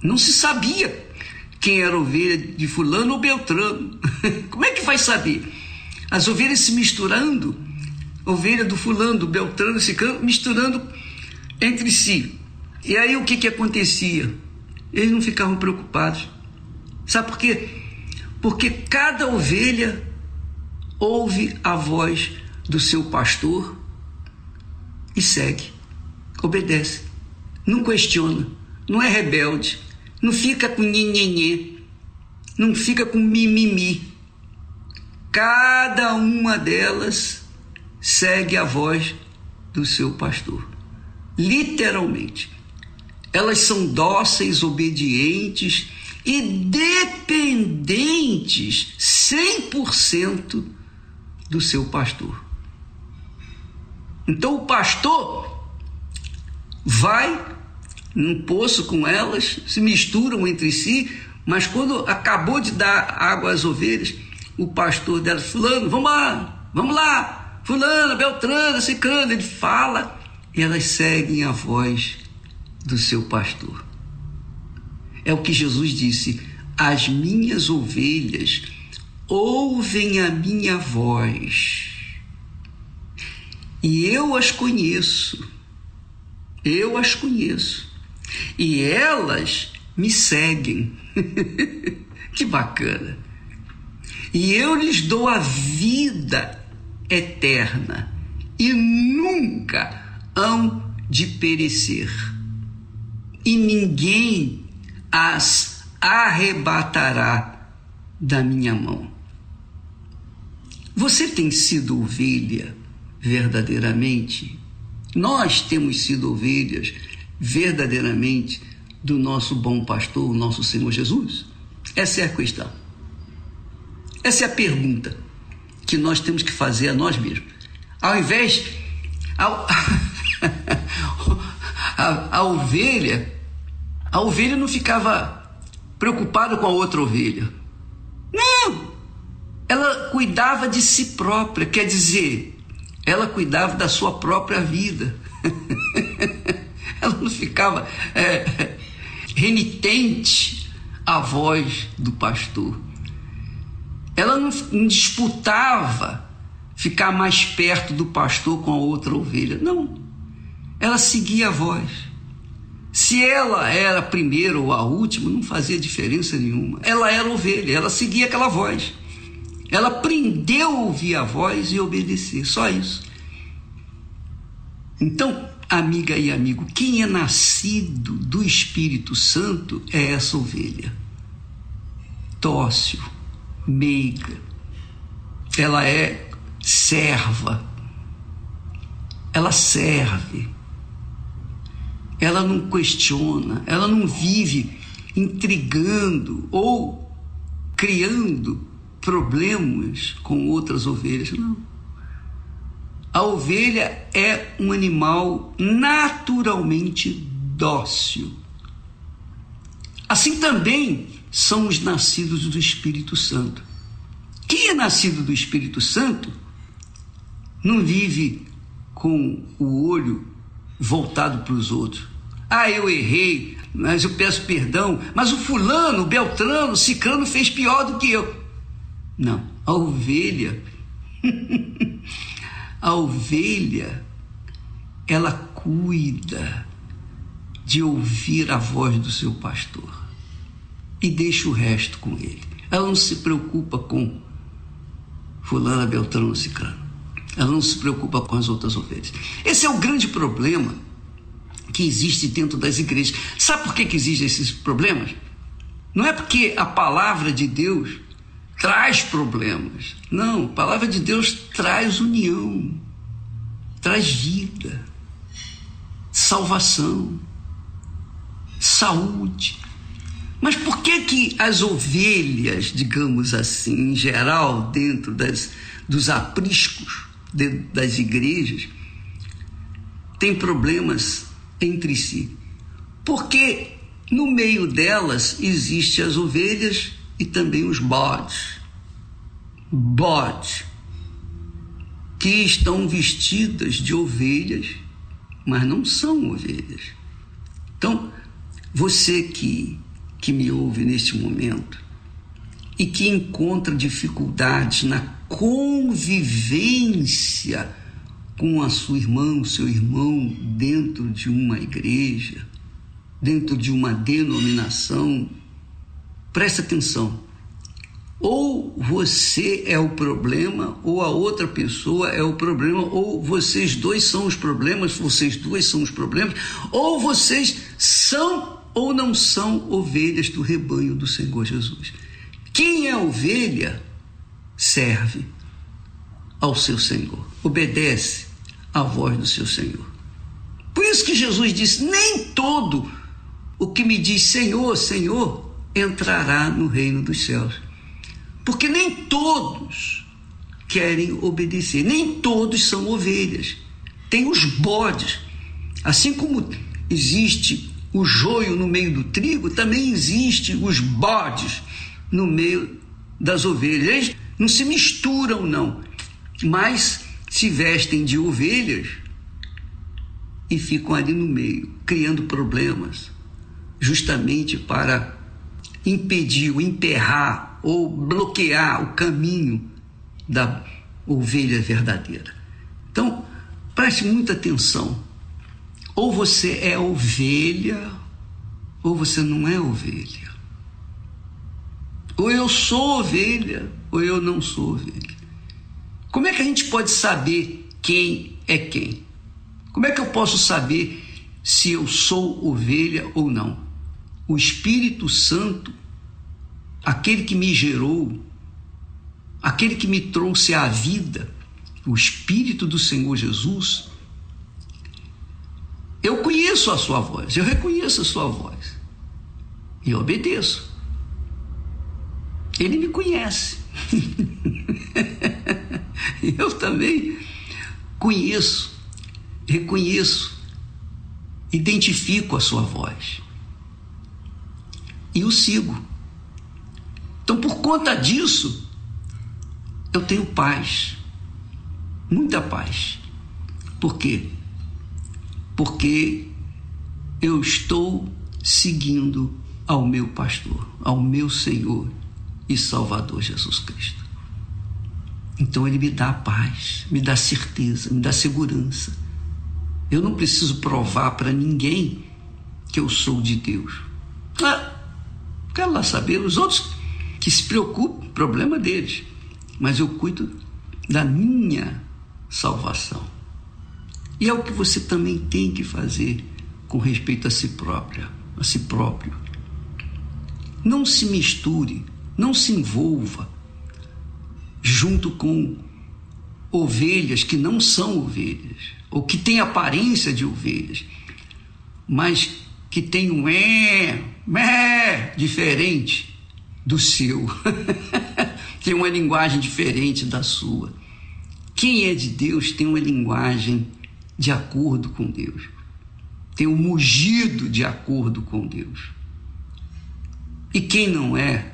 Não se sabia quem era ovelha de fulano ou beltrano. Como é que vai saber? As ovelhas se misturando, ovelha do fulano, do beltrano, se misturando entre si. E aí o que, que acontecia? Eles não ficavam preocupados. Sabe por quê? Porque cada ovelha ouve a voz do seu pastor e segue, obedece, não questiona, não é rebelde, não fica com nhenhenhê, não fica com mimimi. Cada uma delas segue a voz do seu pastor. Literalmente. Elas são dóceis, obedientes e dependentes 100% do seu pastor. Então o pastor vai num poço com elas, se misturam entre si, mas quando acabou de dar água às ovelhas, o pastor dela, fulano, vamos lá, vamos lá, fulano, Beltrana, Cicrana, ele fala e elas seguem a voz do seu pastor. É o que Jesus disse: as minhas ovelhas ouvem a minha voz e eu as conheço, eu as conheço e elas me seguem. que bacana! E eu lhes dou a vida eterna e nunca hão de perecer. E ninguém as arrebatará da minha mão. Você tem sido ovelha verdadeiramente? Nós temos sido ovelhas verdadeiramente do nosso bom pastor, o nosso Senhor Jesus? Essa é a questão. Essa é a pergunta que nós temos que fazer a nós mesmos. Ao invés. Ao, a, a ovelha. A ovelha não ficava preocupada com a outra ovelha. Não! Ela cuidava de si própria, quer dizer, ela cuidava da sua própria vida. ela não ficava é, renitente à voz do pastor. Ela não, não disputava ficar mais perto do pastor com a outra ovelha. Não. Ela seguia a voz. Se ela era a primeira ou a última, não fazia diferença nenhuma. Ela era ovelha, ela seguia aquela voz. Ela aprendeu a ouvir a voz e obedecer, só isso. Então, amiga e amigo, quem é nascido do Espírito Santo é essa ovelha. Dócil, meiga. Ela é serva. Ela serve. Ela não questiona, ela não vive intrigando ou criando problemas com outras ovelhas, não. A ovelha é um animal naturalmente dócil. Assim também são os nascidos do Espírito Santo. Quem é nascido do Espírito Santo não vive com o olho voltado para os outros. Ah, eu errei, mas eu peço perdão. Mas o fulano, o Beltrano, o Cicrano fez pior do que eu. Não, a ovelha A ovelha, ela cuida de ouvir a voz do seu pastor e deixa o resto com ele. Ela não se preocupa com fulana, beltrano, ciclano. Ela não se preocupa com as outras ovelhas. Esse é o grande problema que existe dentro das igrejas. Sabe por que, que existem esses problemas? Não é porque a palavra de Deus traz problemas. Não, a palavra de Deus traz união, traz vida, salvação, saúde. Mas por que que as ovelhas, digamos assim, em geral, dentro das, dos apriscos dentro das igrejas, têm problemas entre si? Porque no meio delas existem as ovelhas e também os bodes. Bodes que estão vestidas de ovelhas, mas não são ovelhas. Então, você que, que me ouve neste momento e que encontra dificuldades na convivência com a sua irmã, o seu irmão dentro de uma igreja, dentro de uma denominação, Preste atenção. Ou você é o problema, ou a outra pessoa é o problema, ou vocês dois são os problemas, vocês duas são os problemas, ou vocês são ou não são ovelhas do rebanho do Senhor Jesus. Quem é ovelha serve. ao seu Senhor, obedece à voz do seu Senhor. Por isso que Jesus disse: Nem todo o que me diz Senhor, Senhor, entrará no reino dos céus. Porque nem todos querem obedecer, nem todos são ovelhas. Tem os bodes. Assim como existe o joio no meio do trigo, também existe os bodes no meio das ovelhas. Eles não se misturam, não, mas se vestem de ovelhas e ficam ali no meio, criando problemas, justamente para impedir, emperrar ou bloquear o caminho da ovelha verdadeira. Então, preste muita atenção. Ou você é ovelha, ou você não é ovelha. Ou eu sou ovelha, ou eu não sou ovelha. Como é que a gente pode saber quem é quem? Como é que eu posso saber se eu sou ovelha ou não? O Espírito Santo, aquele que me gerou, aquele que me trouxe à vida, o Espírito do Senhor Jesus, eu conheço a sua voz, eu reconheço a sua voz e obedeço. Ele me conhece. eu também conheço, reconheço, identifico a sua voz e o sigo. Então, por conta disso, eu tenho paz, muita paz. Por quê? Porque eu estou seguindo ao meu pastor, ao meu Senhor e Salvador Jesus Cristo. Então ele me dá paz, me dá certeza, me dá segurança. Eu não preciso provar para ninguém que eu sou de Deus. Ah, quero lá saber, os outros que se preocupam, problema deles. Mas eu cuido da minha salvação. E é o que você também tem que fazer com respeito a si própria, a si próprio. Não se misture, não se envolva junto com ovelhas que não são ovelhas, ou que têm aparência de ovelhas, mas que têm um é, é diferente do seu, tem uma linguagem diferente da sua. Quem é de Deus tem uma linguagem de acordo com Deus, tem um mugido de acordo com Deus. E quem não é,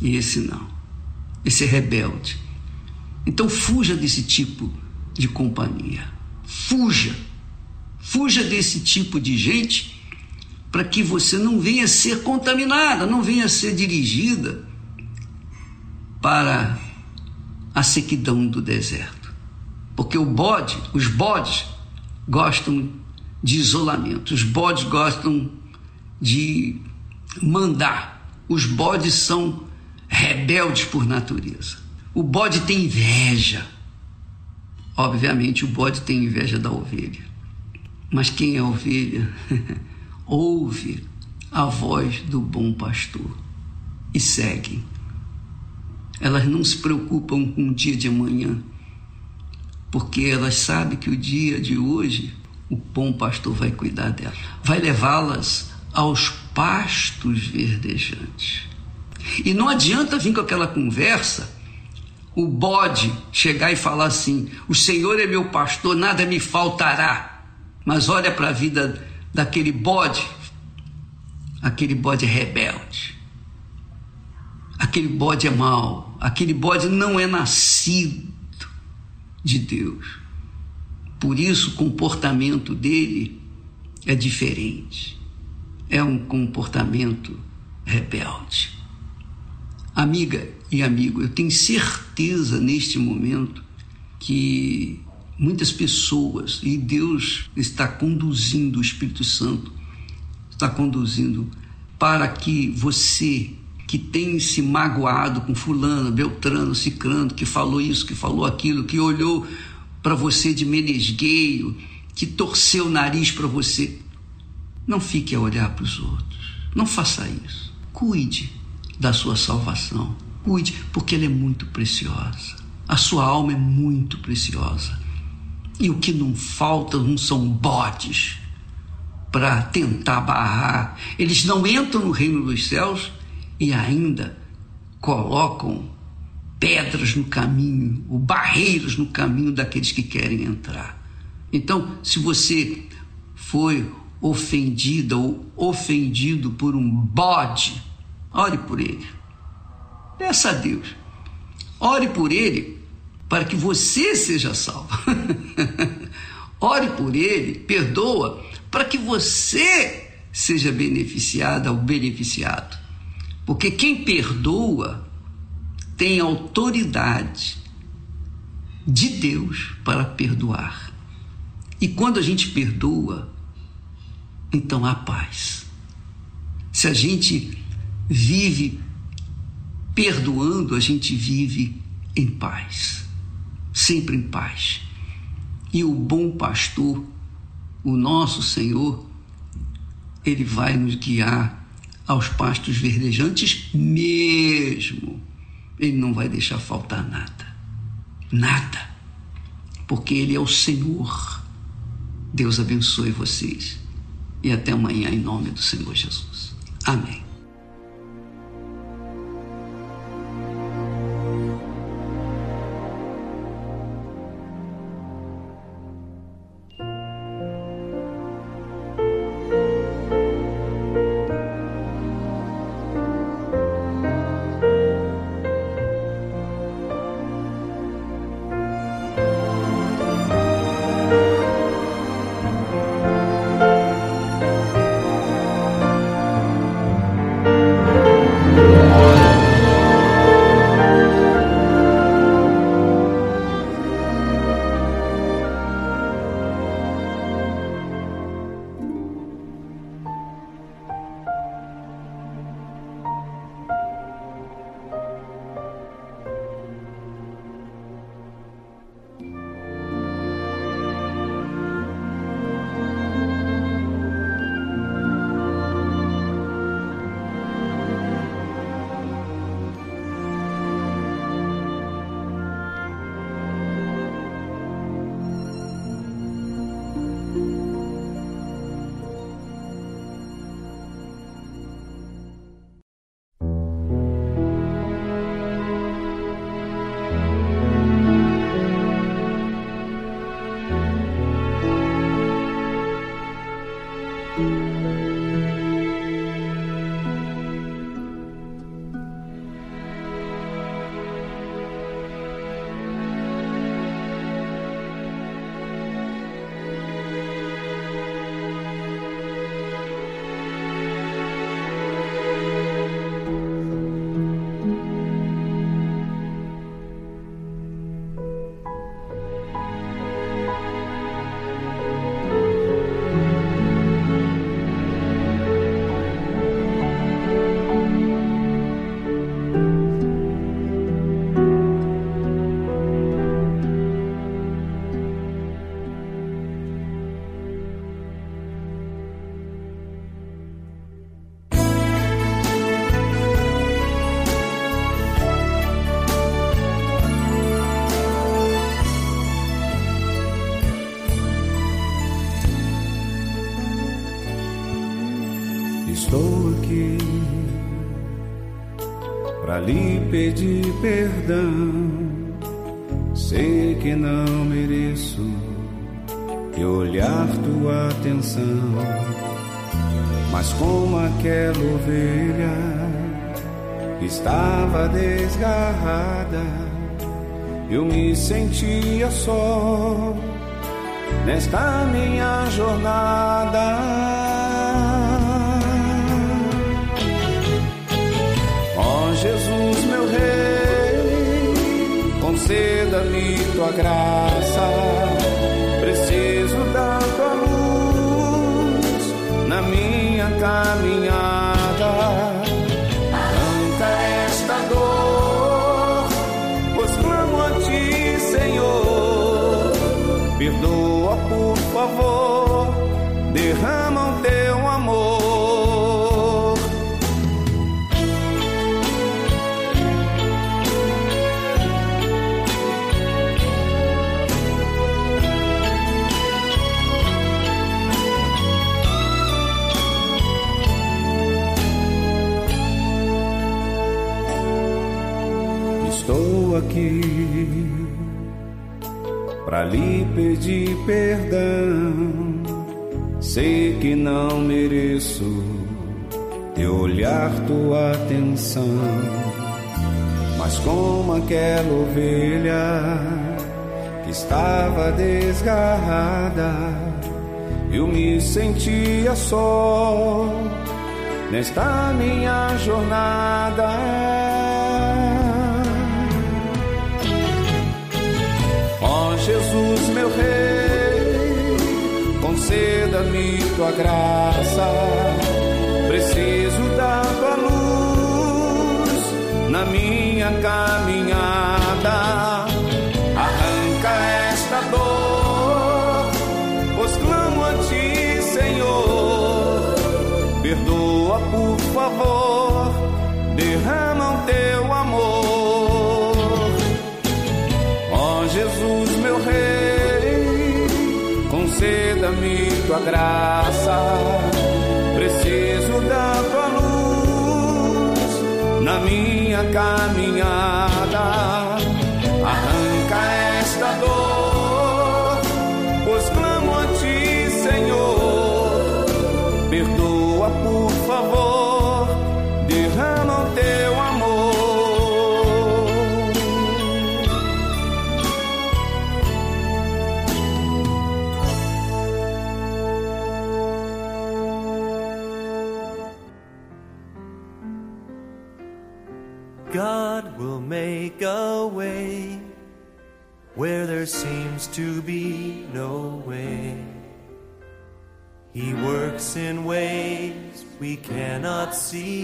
esse não esse rebelde. Então fuja desse tipo de companhia. Fuja. Fuja desse tipo de gente para que você não venha ser contaminada, não venha ser dirigida para a sequidão do deserto. Porque o bode, os bodes gostam de isolamento, os bodes gostam de mandar. Os bodes são rebeldes por natureza. O bode tem inveja. Obviamente, o bode tem inveja da ovelha. Mas quem é ovelha ouve a voz do bom pastor e segue. Elas não se preocupam com o dia de amanhã, porque elas sabem que o dia de hoje o bom pastor vai cuidar delas, vai levá-las aos pastos verdejantes. E não adianta vir com aquela conversa, o bode chegar e falar assim: o Senhor é meu pastor, nada me faltará. Mas olha para a vida daquele bode, aquele bode é rebelde, aquele bode é mau, aquele bode não é nascido de Deus. Por isso o comportamento dele é diferente. É um comportamento rebelde. Amiga e amigo, eu tenho certeza neste momento que muitas pessoas, e Deus está conduzindo, o Espírito Santo está conduzindo para que você que tem se magoado com fulano, Beltrano, Cicrano, que falou isso, que falou aquilo, que olhou para você de menesgueio, que torceu o nariz para você, não fique a olhar para os outros. Não faça isso. Cuide da sua salvação. Cuide, porque ela é muito preciosa. A sua alma é muito preciosa. E o que não falta não são bodes para tentar barrar. Eles não entram no reino dos céus e ainda colocam pedras no caminho, ou barreiras no caminho daqueles que querem entrar. Então, se você foi ofendida ou ofendido por um bode, ore por ele. Peça a Deus. Ore por ele para que você seja salvo. ore por ele, perdoa, para que você seja beneficiada ou beneficiado. Porque quem perdoa tem autoridade de Deus para perdoar. E quando a gente perdoa, então há paz. Se a gente vive perdoando, a gente vive em paz, sempre em paz. E o bom pastor, o nosso Senhor, ele vai nos guiar aos pastos verdejantes mesmo. Ele não vai deixar faltar nada. Nada. Porque ele é o Senhor. Deus abençoe vocês. E até amanhã, em nome do Senhor Jesus. Amém. Pedir perdão. Sei que não mereço e olhar tua atenção, mas como aquela ovelha estava desgarrada, eu me sentia só nesta minha jornada. Graça. pedir perdão. Sei que não mereço teu olhar, tua atenção. Mas como aquela ovelha que estava desgarrada, eu me sentia só nesta minha jornada Jesus, meu Rei, conceda-me tua graça. Preciso da tua luz na minha caminhada. Arranca esta dor, pois clamo a ti, Senhor. Perdoa, por favor tua graça. Preciso da tua luz na minha caminhada. see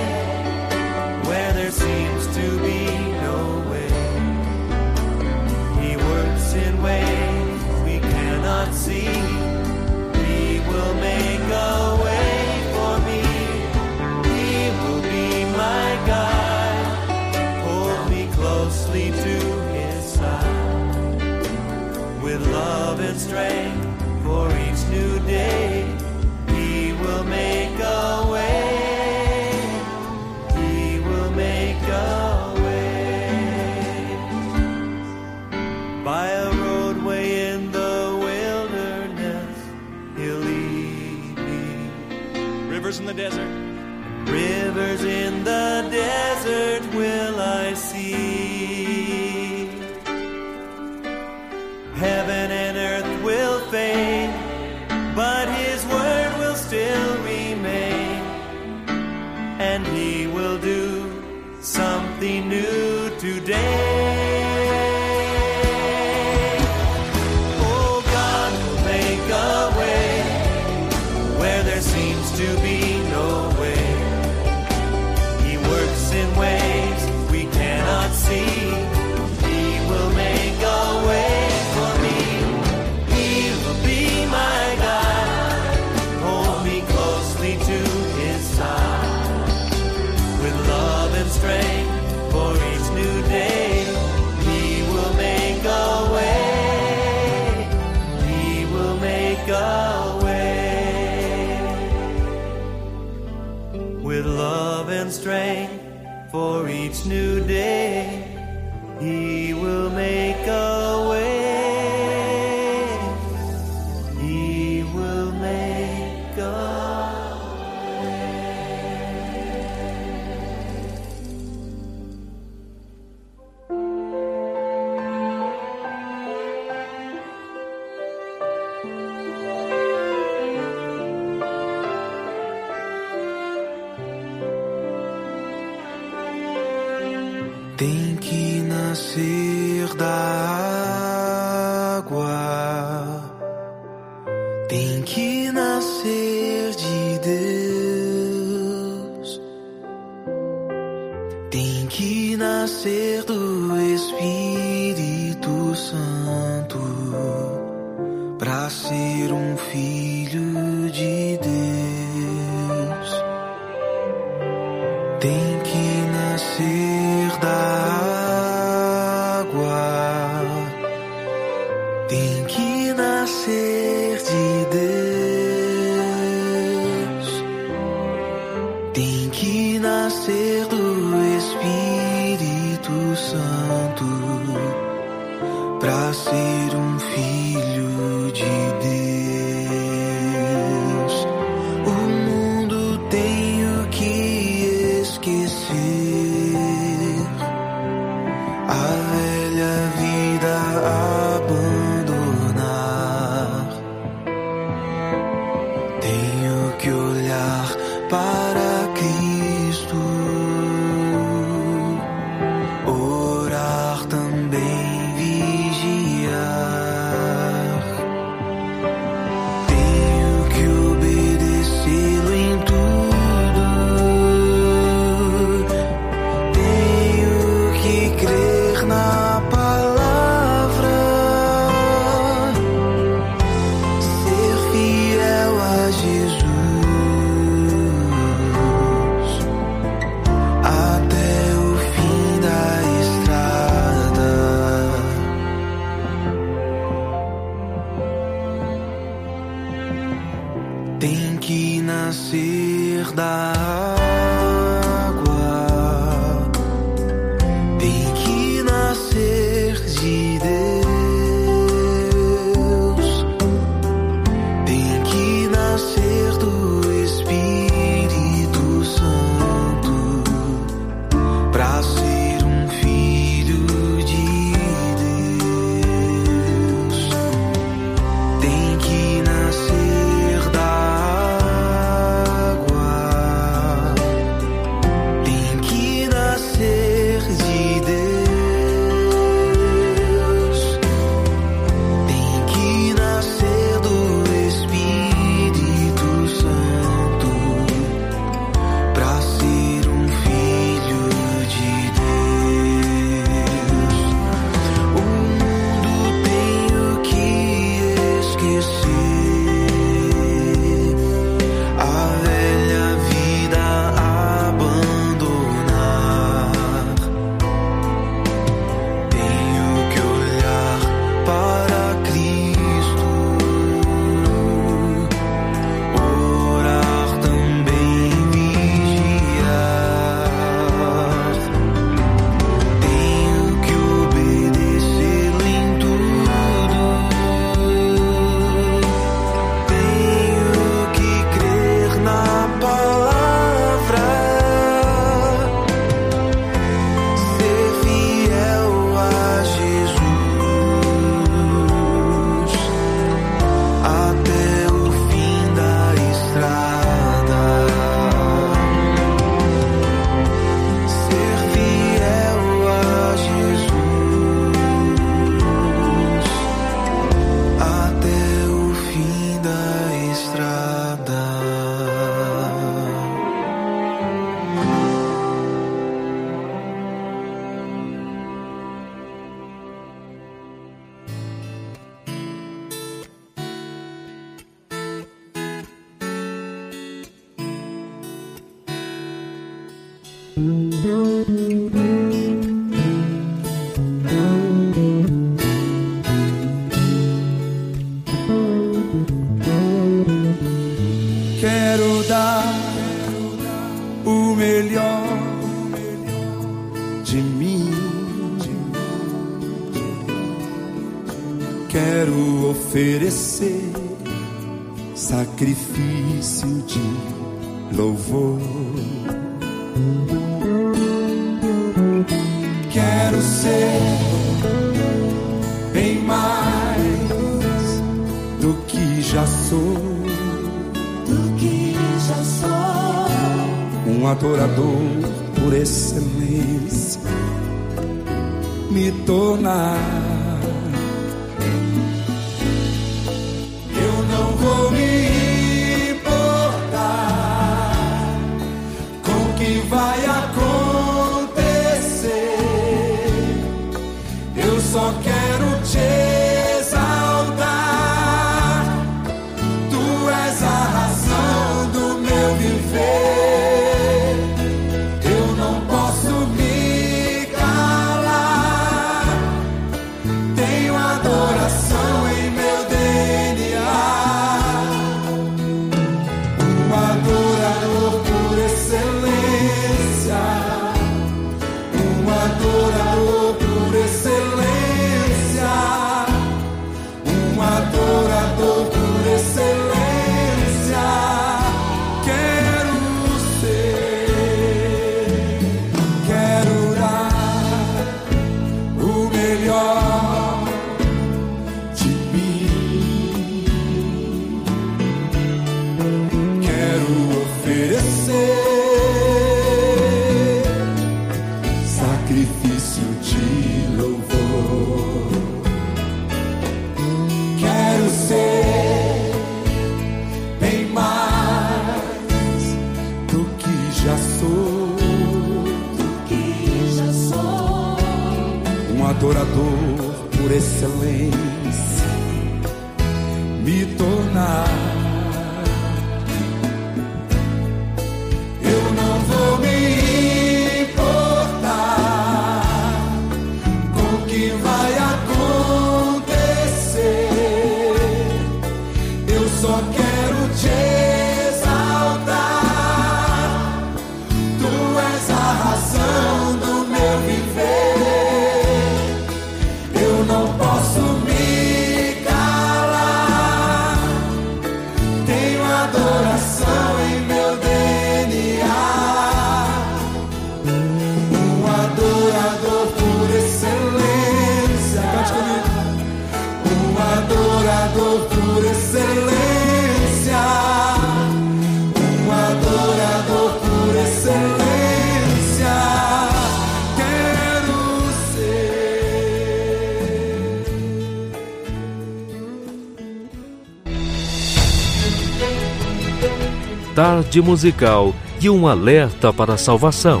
Tarde musical e um alerta para a salvação.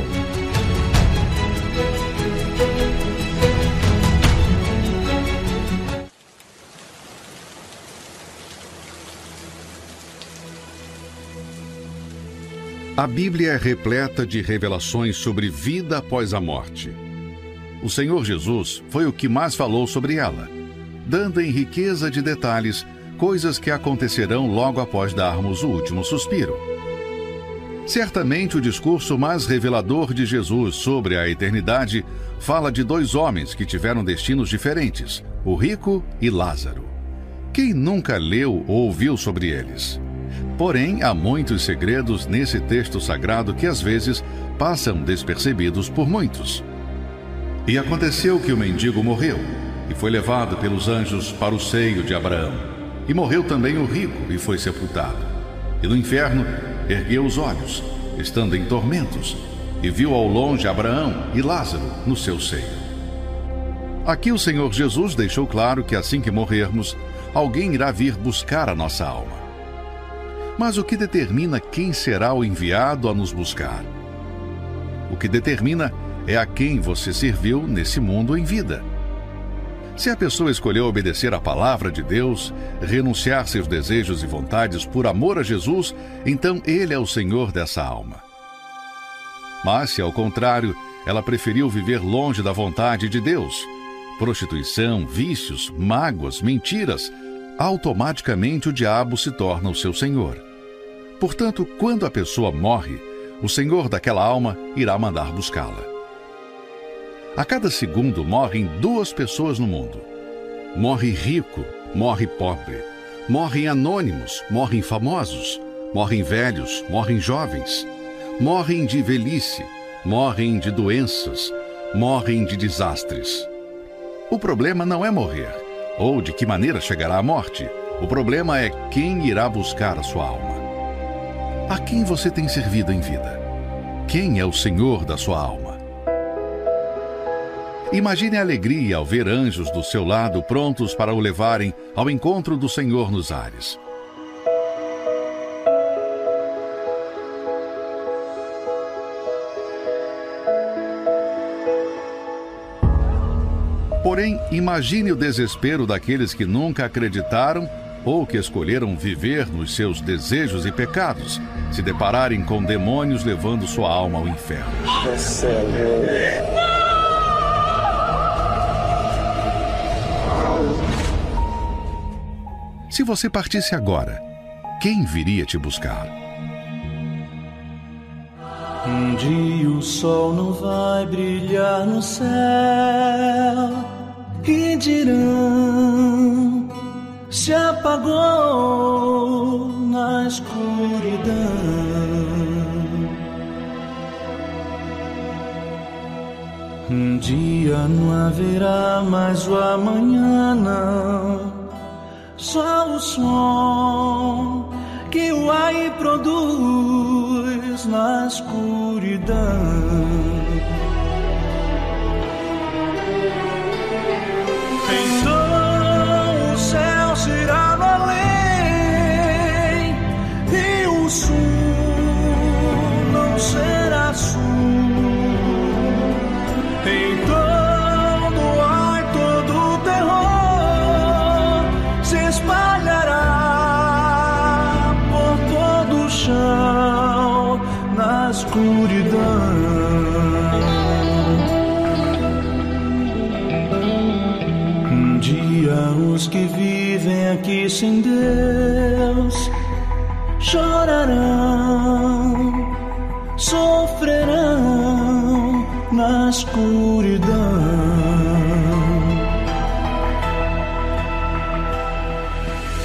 A Bíblia é repleta de revelações sobre vida após a morte. O Senhor Jesus foi o que mais falou sobre ela, dando em riqueza de detalhes coisas que acontecerão logo após darmos o último suspiro. Certamente o discurso mais revelador de Jesus sobre a eternidade fala de dois homens que tiveram destinos diferentes, o rico e Lázaro. Quem nunca leu ou ouviu sobre eles? Porém, há muitos segredos nesse texto sagrado que às vezes passam despercebidos por muitos. E aconteceu que o mendigo morreu e foi levado pelos anjos para o seio de Abraão. E morreu também o rico e foi sepultado. E no inferno ergueu os olhos, estando em tormentos, e viu ao longe Abraão e Lázaro no seu seio. Aqui o Senhor Jesus deixou claro que assim que morrermos, alguém irá vir buscar a nossa alma. Mas o que determina quem será o enviado a nos buscar? O que determina é a quem você serviu nesse mundo em vida. Se a pessoa escolheu obedecer à palavra de Deus, renunciar seus desejos e vontades por amor a Jesus, então Ele é o Senhor dessa alma. Mas se ao contrário, ela preferiu viver longe da vontade de Deus, prostituição, vícios, mágoas, mentiras, automaticamente o diabo se torna o seu senhor. Portanto, quando a pessoa morre, o senhor daquela alma irá mandar buscá-la. A cada segundo morrem duas pessoas no mundo. Morre rico, morre pobre. Morrem anônimos, morrem famosos. Morrem velhos, morrem jovens. Morrem de velhice, morrem de doenças, morrem de desastres. O problema não é morrer, ou de que maneira chegará a morte. O problema é quem irá buscar a sua alma. A quem você tem servido em vida? Quem é o Senhor da sua alma? Imagine a alegria ao ver anjos do seu lado prontos para o levarem ao encontro do Senhor nos ares. Porém, imagine o desespero daqueles que nunca acreditaram ou que escolheram viver nos seus desejos e pecados, se depararem com demônios levando sua alma ao inferno. Se você partisse agora, quem viria te buscar? Um dia o sol não vai brilhar no céu e dirão se apagou na escuridão. Um dia não haverá mais o amanhã, não. Só o som que o ai produz na escuridão. Aqui sem Deus chorarão, sofrerão na escuridão.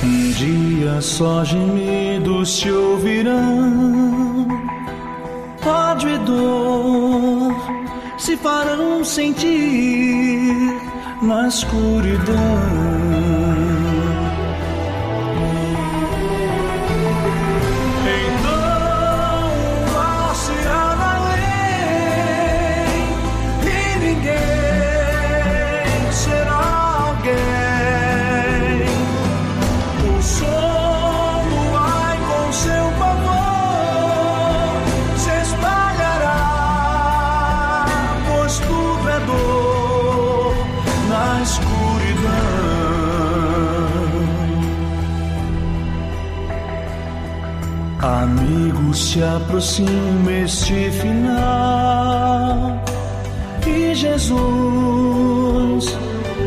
Um dia só gemidos se ouvirão, ódio e dor se farão sentir na escuridão. Se aproxima este final e Jesus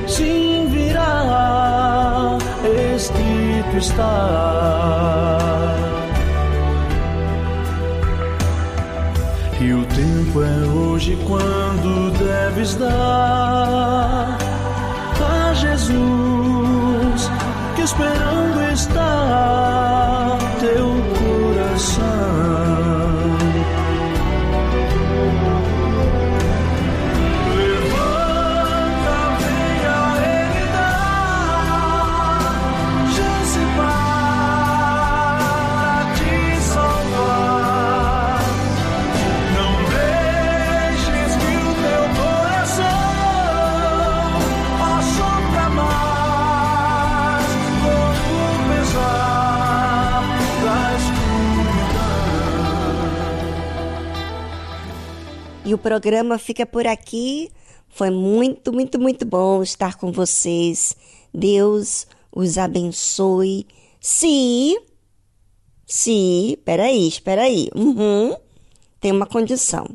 sim virá, escrito está. E o tempo é hoje quando deves dar a Jesus que esperando está E o programa fica por aqui. Foi muito, muito, muito bom estar com vocês. Deus os abençoe. Se, se, peraí, espera aí. Uhum. Tem uma condição.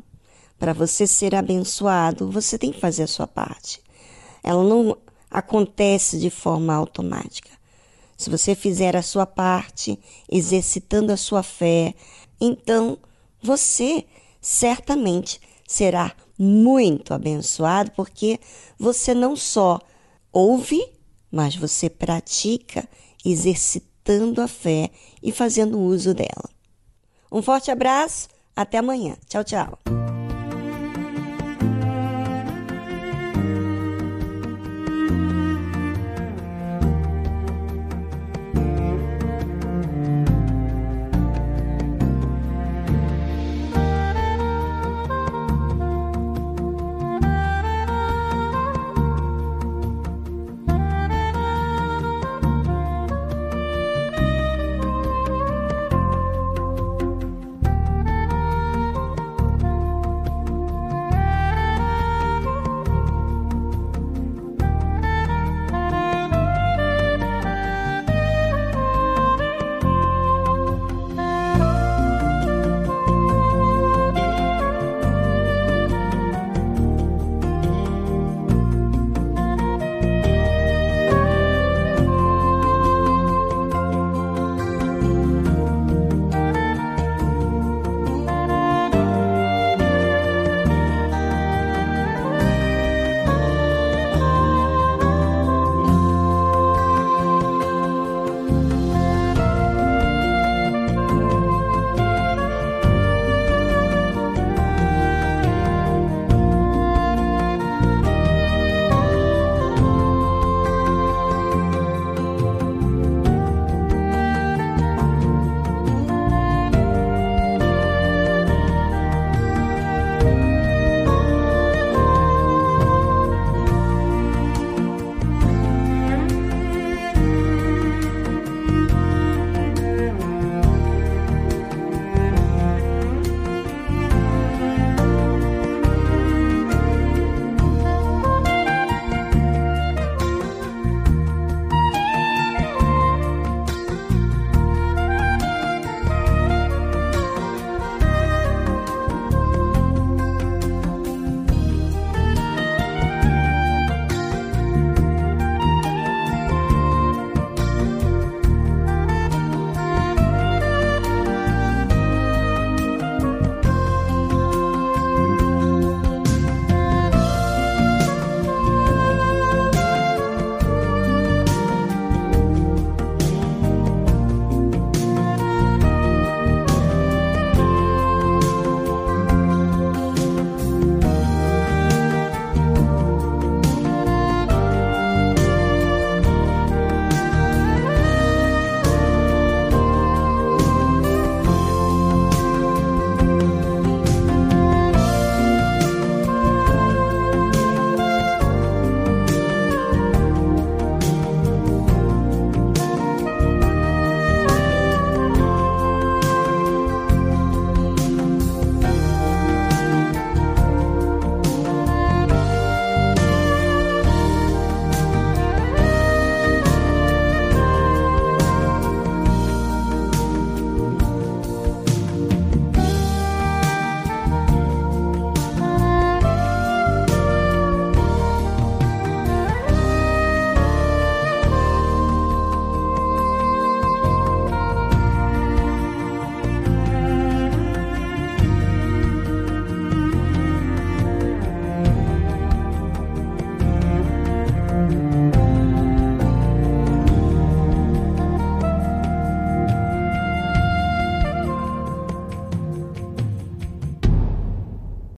Para você ser abençoado, você tem que fazer a sua parte. Ela não acontece de forma automática. Se você fizer a sua parte, exercitando a sua fé, então você certamente será muito abençoado, porque você não só ouve, mas você pratica, exercitando a fé e fazendo uso dela. Um forte abraço, até amanhã. Tchau, tchau.